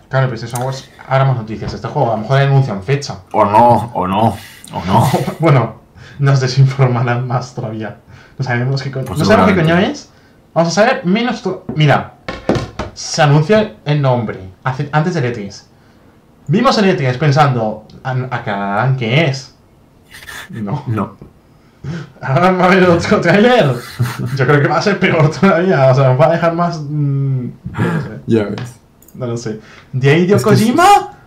Claro, PlayStation Awards, ahora más noticias este juego. A lo mejor anuncian fecha. O no, o no, o no. Bueno, nos desinformarán más todavía. No sabemos qué coño, Pues no sabemos qué coño es. Vamos a saber menos. to- Mira, se anuncia el nombre hace- antes del E3. Vimos el E3 pensando, "An- aclararán qué es. No. No. Ahora va a haber otro trailer. Yo creo que va a ser peor todavía. O sea, nos va a dejar más. mm, no lo sé. Ya ves. No lo sé. De ahí de Es que Kojima.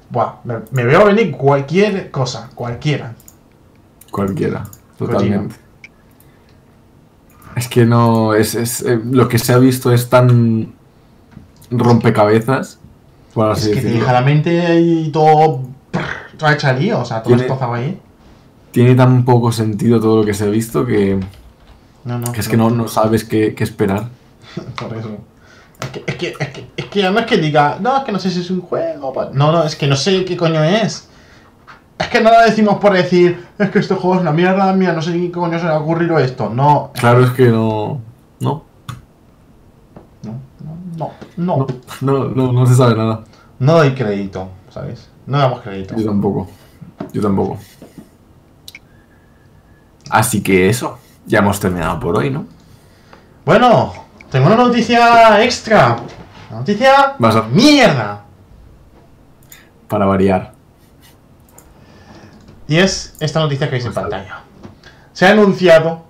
Buah, me, me veo venir cualquier cosa, cualquiera. Cualquiera. Totalmente. Es que no. Es, es, eh, lo que se ha visto es tan. rompecabezas. Por Es que te decirlo. deja la mente y todo. Todo hecha lío, o sea, todo Tiene- ahí. Tiene tan poco sentido todo lo que se ha visto que, No, no. que es que no, no sabes qué, qué esperar. Por eso. Es que, es que, es que, es que es que diga, no, es que no sé si es un juego. pa-". No, no, es que no sé qué coño es. Es que no lo decimos por decir, es que este juego es una mierda, mira, no sé qué coño se le ha ocurrido esto. No, Claro, es que no. No. no, no, no. No, no, no, no se sabe nada. No doy crédito, ¿sabes? No damos crédito. Yo tampoco. Yo tampoco. Así que eso. Ya hemos terminado por hoy, ¿no? Bueno, tengo una noticia extra. Una noticia Vas a- mierda. Para variar. Y es esta noticia que veis en pantalla. Se ha anunciado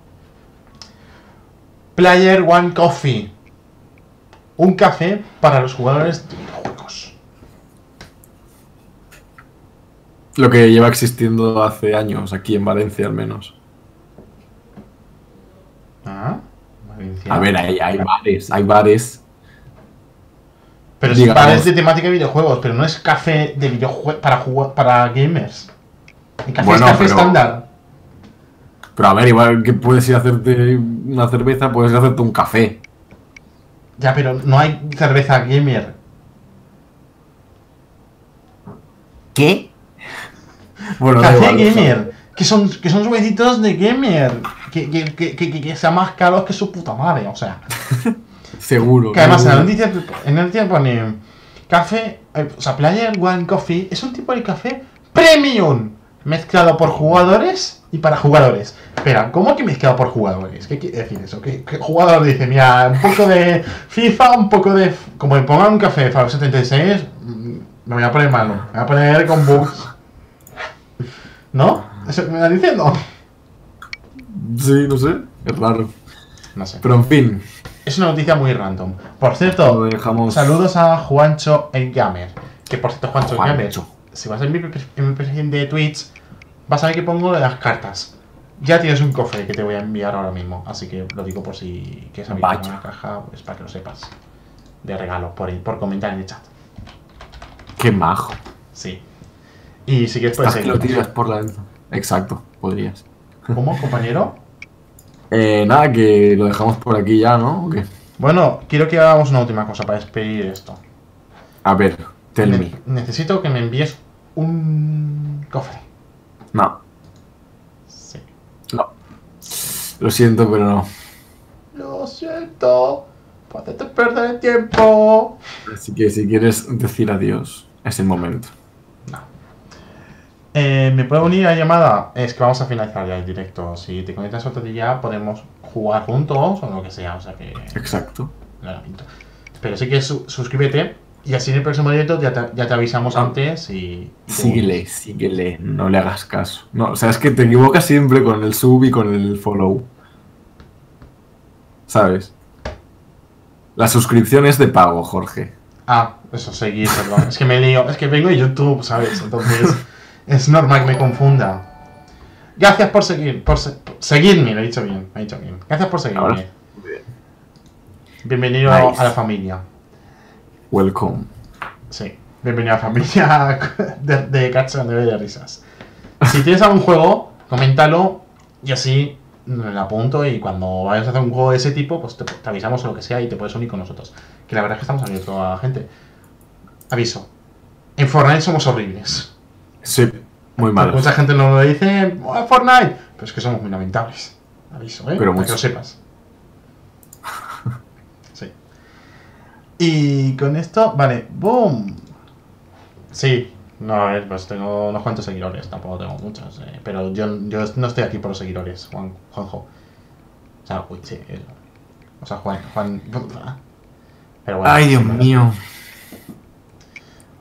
Player One Coffee. Un café para los jugadores de videojuegos. Lo que lleva existiendo hace años, aquí en Valencia al menos. Ah, Valencia. A ver, hay, hay bares, hay bares. Pero es digamos- bares de temática de videojuegos, pero no es café de videojuegos para para gamers. El café Bueno, es café pero- estándar. Pero a ver, igual que puedes ir a hacerte una cerveza, puedes ir a hacerte un café. Ya, pero no hay cerveza gamer. ¿Qué? Bueno, Café igual, gamer. Que son, que son suavecitos de gamer. Que, que, que, que, sean más caros que su puta madre. O sea. Seguro. Que además en la seguro. noticia, en la noticia pone. Café. eh, o sea, Player One Coffee es un tipo de café premium. Mezclado por jugadores y para jugadores. Espera, ¿cómo que mezclado por jugadores? ¿Qué quiere decir eso? ¿Qué, qué jugador dice? Mira, un poco de FIFA, un poco de. Como me pongan un café Fallout 76, mm, me voy a poner malo. Me voy a poner con bugs. ¿No? ¿Eso me estás diciendo? Sí, no sé. Es raro. No sé. Pero en fin. Es una noticia muy random. Por cierto, dejamos. saludos a Juancho el Gamer. Que por cierto, Juancho el Gamer, si vas a mi, en mi perfil de Twitch, vas a ver que pongo de las cartas. Ya tienes un cofre que te voy a enviar ahora mismo. Así que lo digo por si quieres abrir Vaya. una caja, pues para que lo sepas. De regalo, por, por comentar en el chat. Qué majo. Sí. Y si quieres puedes que lo tiras por la. Exacto, podrías. ¿Cómo, compañero? Eh, nada, que lo dejamos por aquí ya, ¿no? ¿O qué? Bueno, quiero que hagamos una última cosa para despedir esto. A ver, tell Ne- me. necesito que me envíes un cofre. No, Sí. no. Lo siento, pero no. Lo siento. Por hacerte perder el tiempo. Así que si quieres decir adiós, es el momento. Eh, ¿Me puedo unir a la llamada? Es que vamos a finalizar ya el directo. Si te conectas otro día, podemos jugar juntos o lo que sea. O sea que. Exacto. No la pinto. Pero sí que su- suscríbete. Y así en el próximo directo ya te, ya te avisamos antes y. Síguele, síguele, no le hagas caso. No, o sea, es que te equivocas siempre con el sub y con el follow. ¿Sabes? La suscripción es de pago, Jorge. Ah, eso, seguir, perdón. es que me lío. Es que vengo de YouTube, ¿sabes? Entonces. Es normal que me confunda. Gracias por seguir, por, se- por seguirme, lo he dicho bien, lo he dicho bien. Gracias por seguirme. Ahora. Bienvenido Nice. a la familia. Welcome. Sí, bienvenido a la familia de, de Catch and de risas. Si tienes algún juego, coméntalo y así lo apunto y cuando vayas a hacer un juego de ese tipo, pues te, te avisamos o lo que sea y te puedes unir con nosotros. Que la verdad es que estamos abiertos a la gente. Aviso. En Fortnite somos horribles. Sí, muy Porque mal. Mucha gente no lo dice, "Oh, Fortnite, pero es que somos muy lamentables. Aviso, ¿eh? Pero Para que mucho. lo sepas. Sí. Y con esto, vale, boom. Sí, no, a ver, pues tengo unos cuantos seguidores, tampoco tengo muchos, eh, pero yo, yo no estoy aquí por los seguidores, Juan, Juanjo. O sea, uy, sí, eh, o sea, Juan, Juan. Pero bueno. Ay, Dios mío.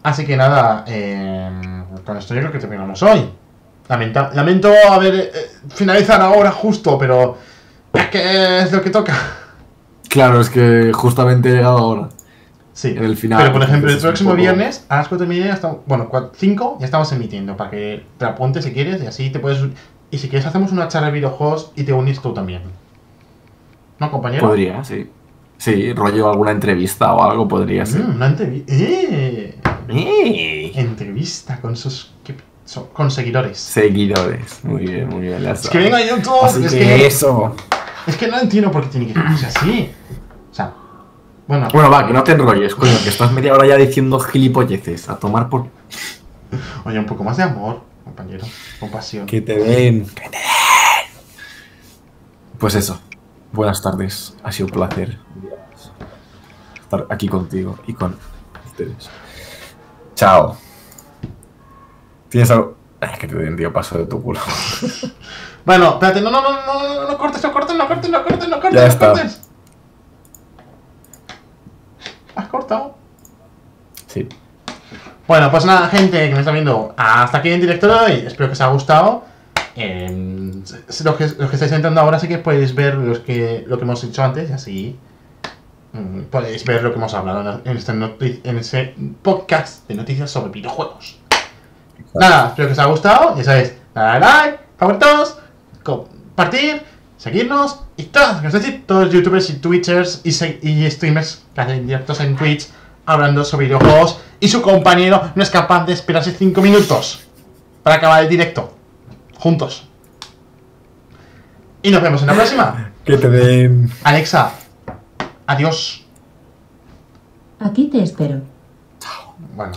Así que nada, eh, con esto yo creo que terminamos hoy. Lamenta- lamento haber eh, finalizar ahora justo, pero es que es lo que toca. Claro, es que justamente he llegado ahora. Sí, En el final, pero por ejemplo, el próximo poco- viernes a las 4 y media, estamos, bueno, 5 ya estamos emitiendo para que te apuntes si quieres y así te puedes. Y si quieres, hacemos una charla de videojuegos y te unís tú también. ¿No, compañero? Podría, sí. Sí, rollo alguna entrevista o algo podría ser. Mm, una entrevista. ¡Eh! ¡Eh! Entrevista con sus. ¿qué- so- con seguidores. Seguidores. Muy bien, muy bien. Es que venga YouTube. Así es que, que- eso. Es que no entiendo por qué tiene que ser así. Bueno, Bueno, va, que no te enrolles, coño, que estás media hora ya diciendo gilipolleces. A tomar por. oye, un poco más de amor, compañero, compasión. Que te den. Que te den. Pues eso. Buenas tardes. Ha sido un placer estar aquí contigo y con ustedes. Chao. ¿Tienes algo? Es que te den, tío, paso de tu culo. Bueno, espérate, no, no, no, no, no, no cortes, no cortes, no cortes, no cortes, no cortes, Ya no está. cortes. ¿Has cortado? Sí. Bueno, pues nada, gente que me está viendo, hasta aquí en directo de hoy. Espero que os haya gustado. Eh, s- los, que, los que estáis entrando ahora sí que podéis ver los que, lo que hemos dicho antes y así mm, podéis ver lo que hemos hablado en, este en podcast de noticias sobre videojuegos. Nada, espero que os haya gustado. Ya sabéis, darle like, favoritos, compartir, seguirnos y todas, es decir, todos los youtubers y twitchers y, streamers que hacen directos en Twitch hablando sobre videojuegos y su compañero no es capaz de esperarse 5 minutos para acabar el directo. Juntos. Y nos vemos en la próxima. Que te den. Alexa, adiós. Aquí te espero. Bueno,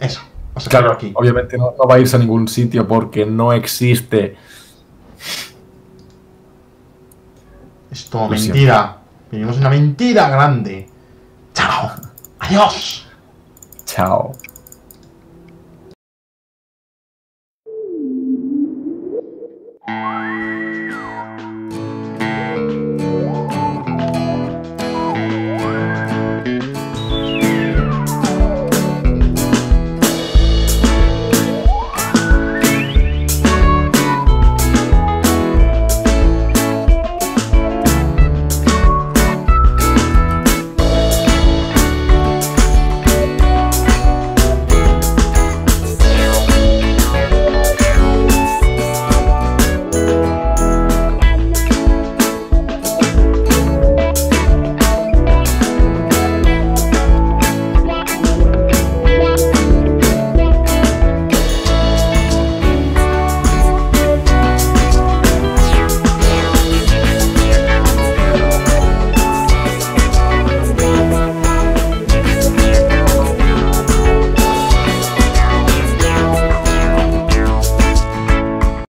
eso. Claro, aquí. obviamente no, no va a irse a ningún sitio porque no existe. Es todo Lo siento. mentira. Vivimos una mentira grande. Chao. Adiós. Chao.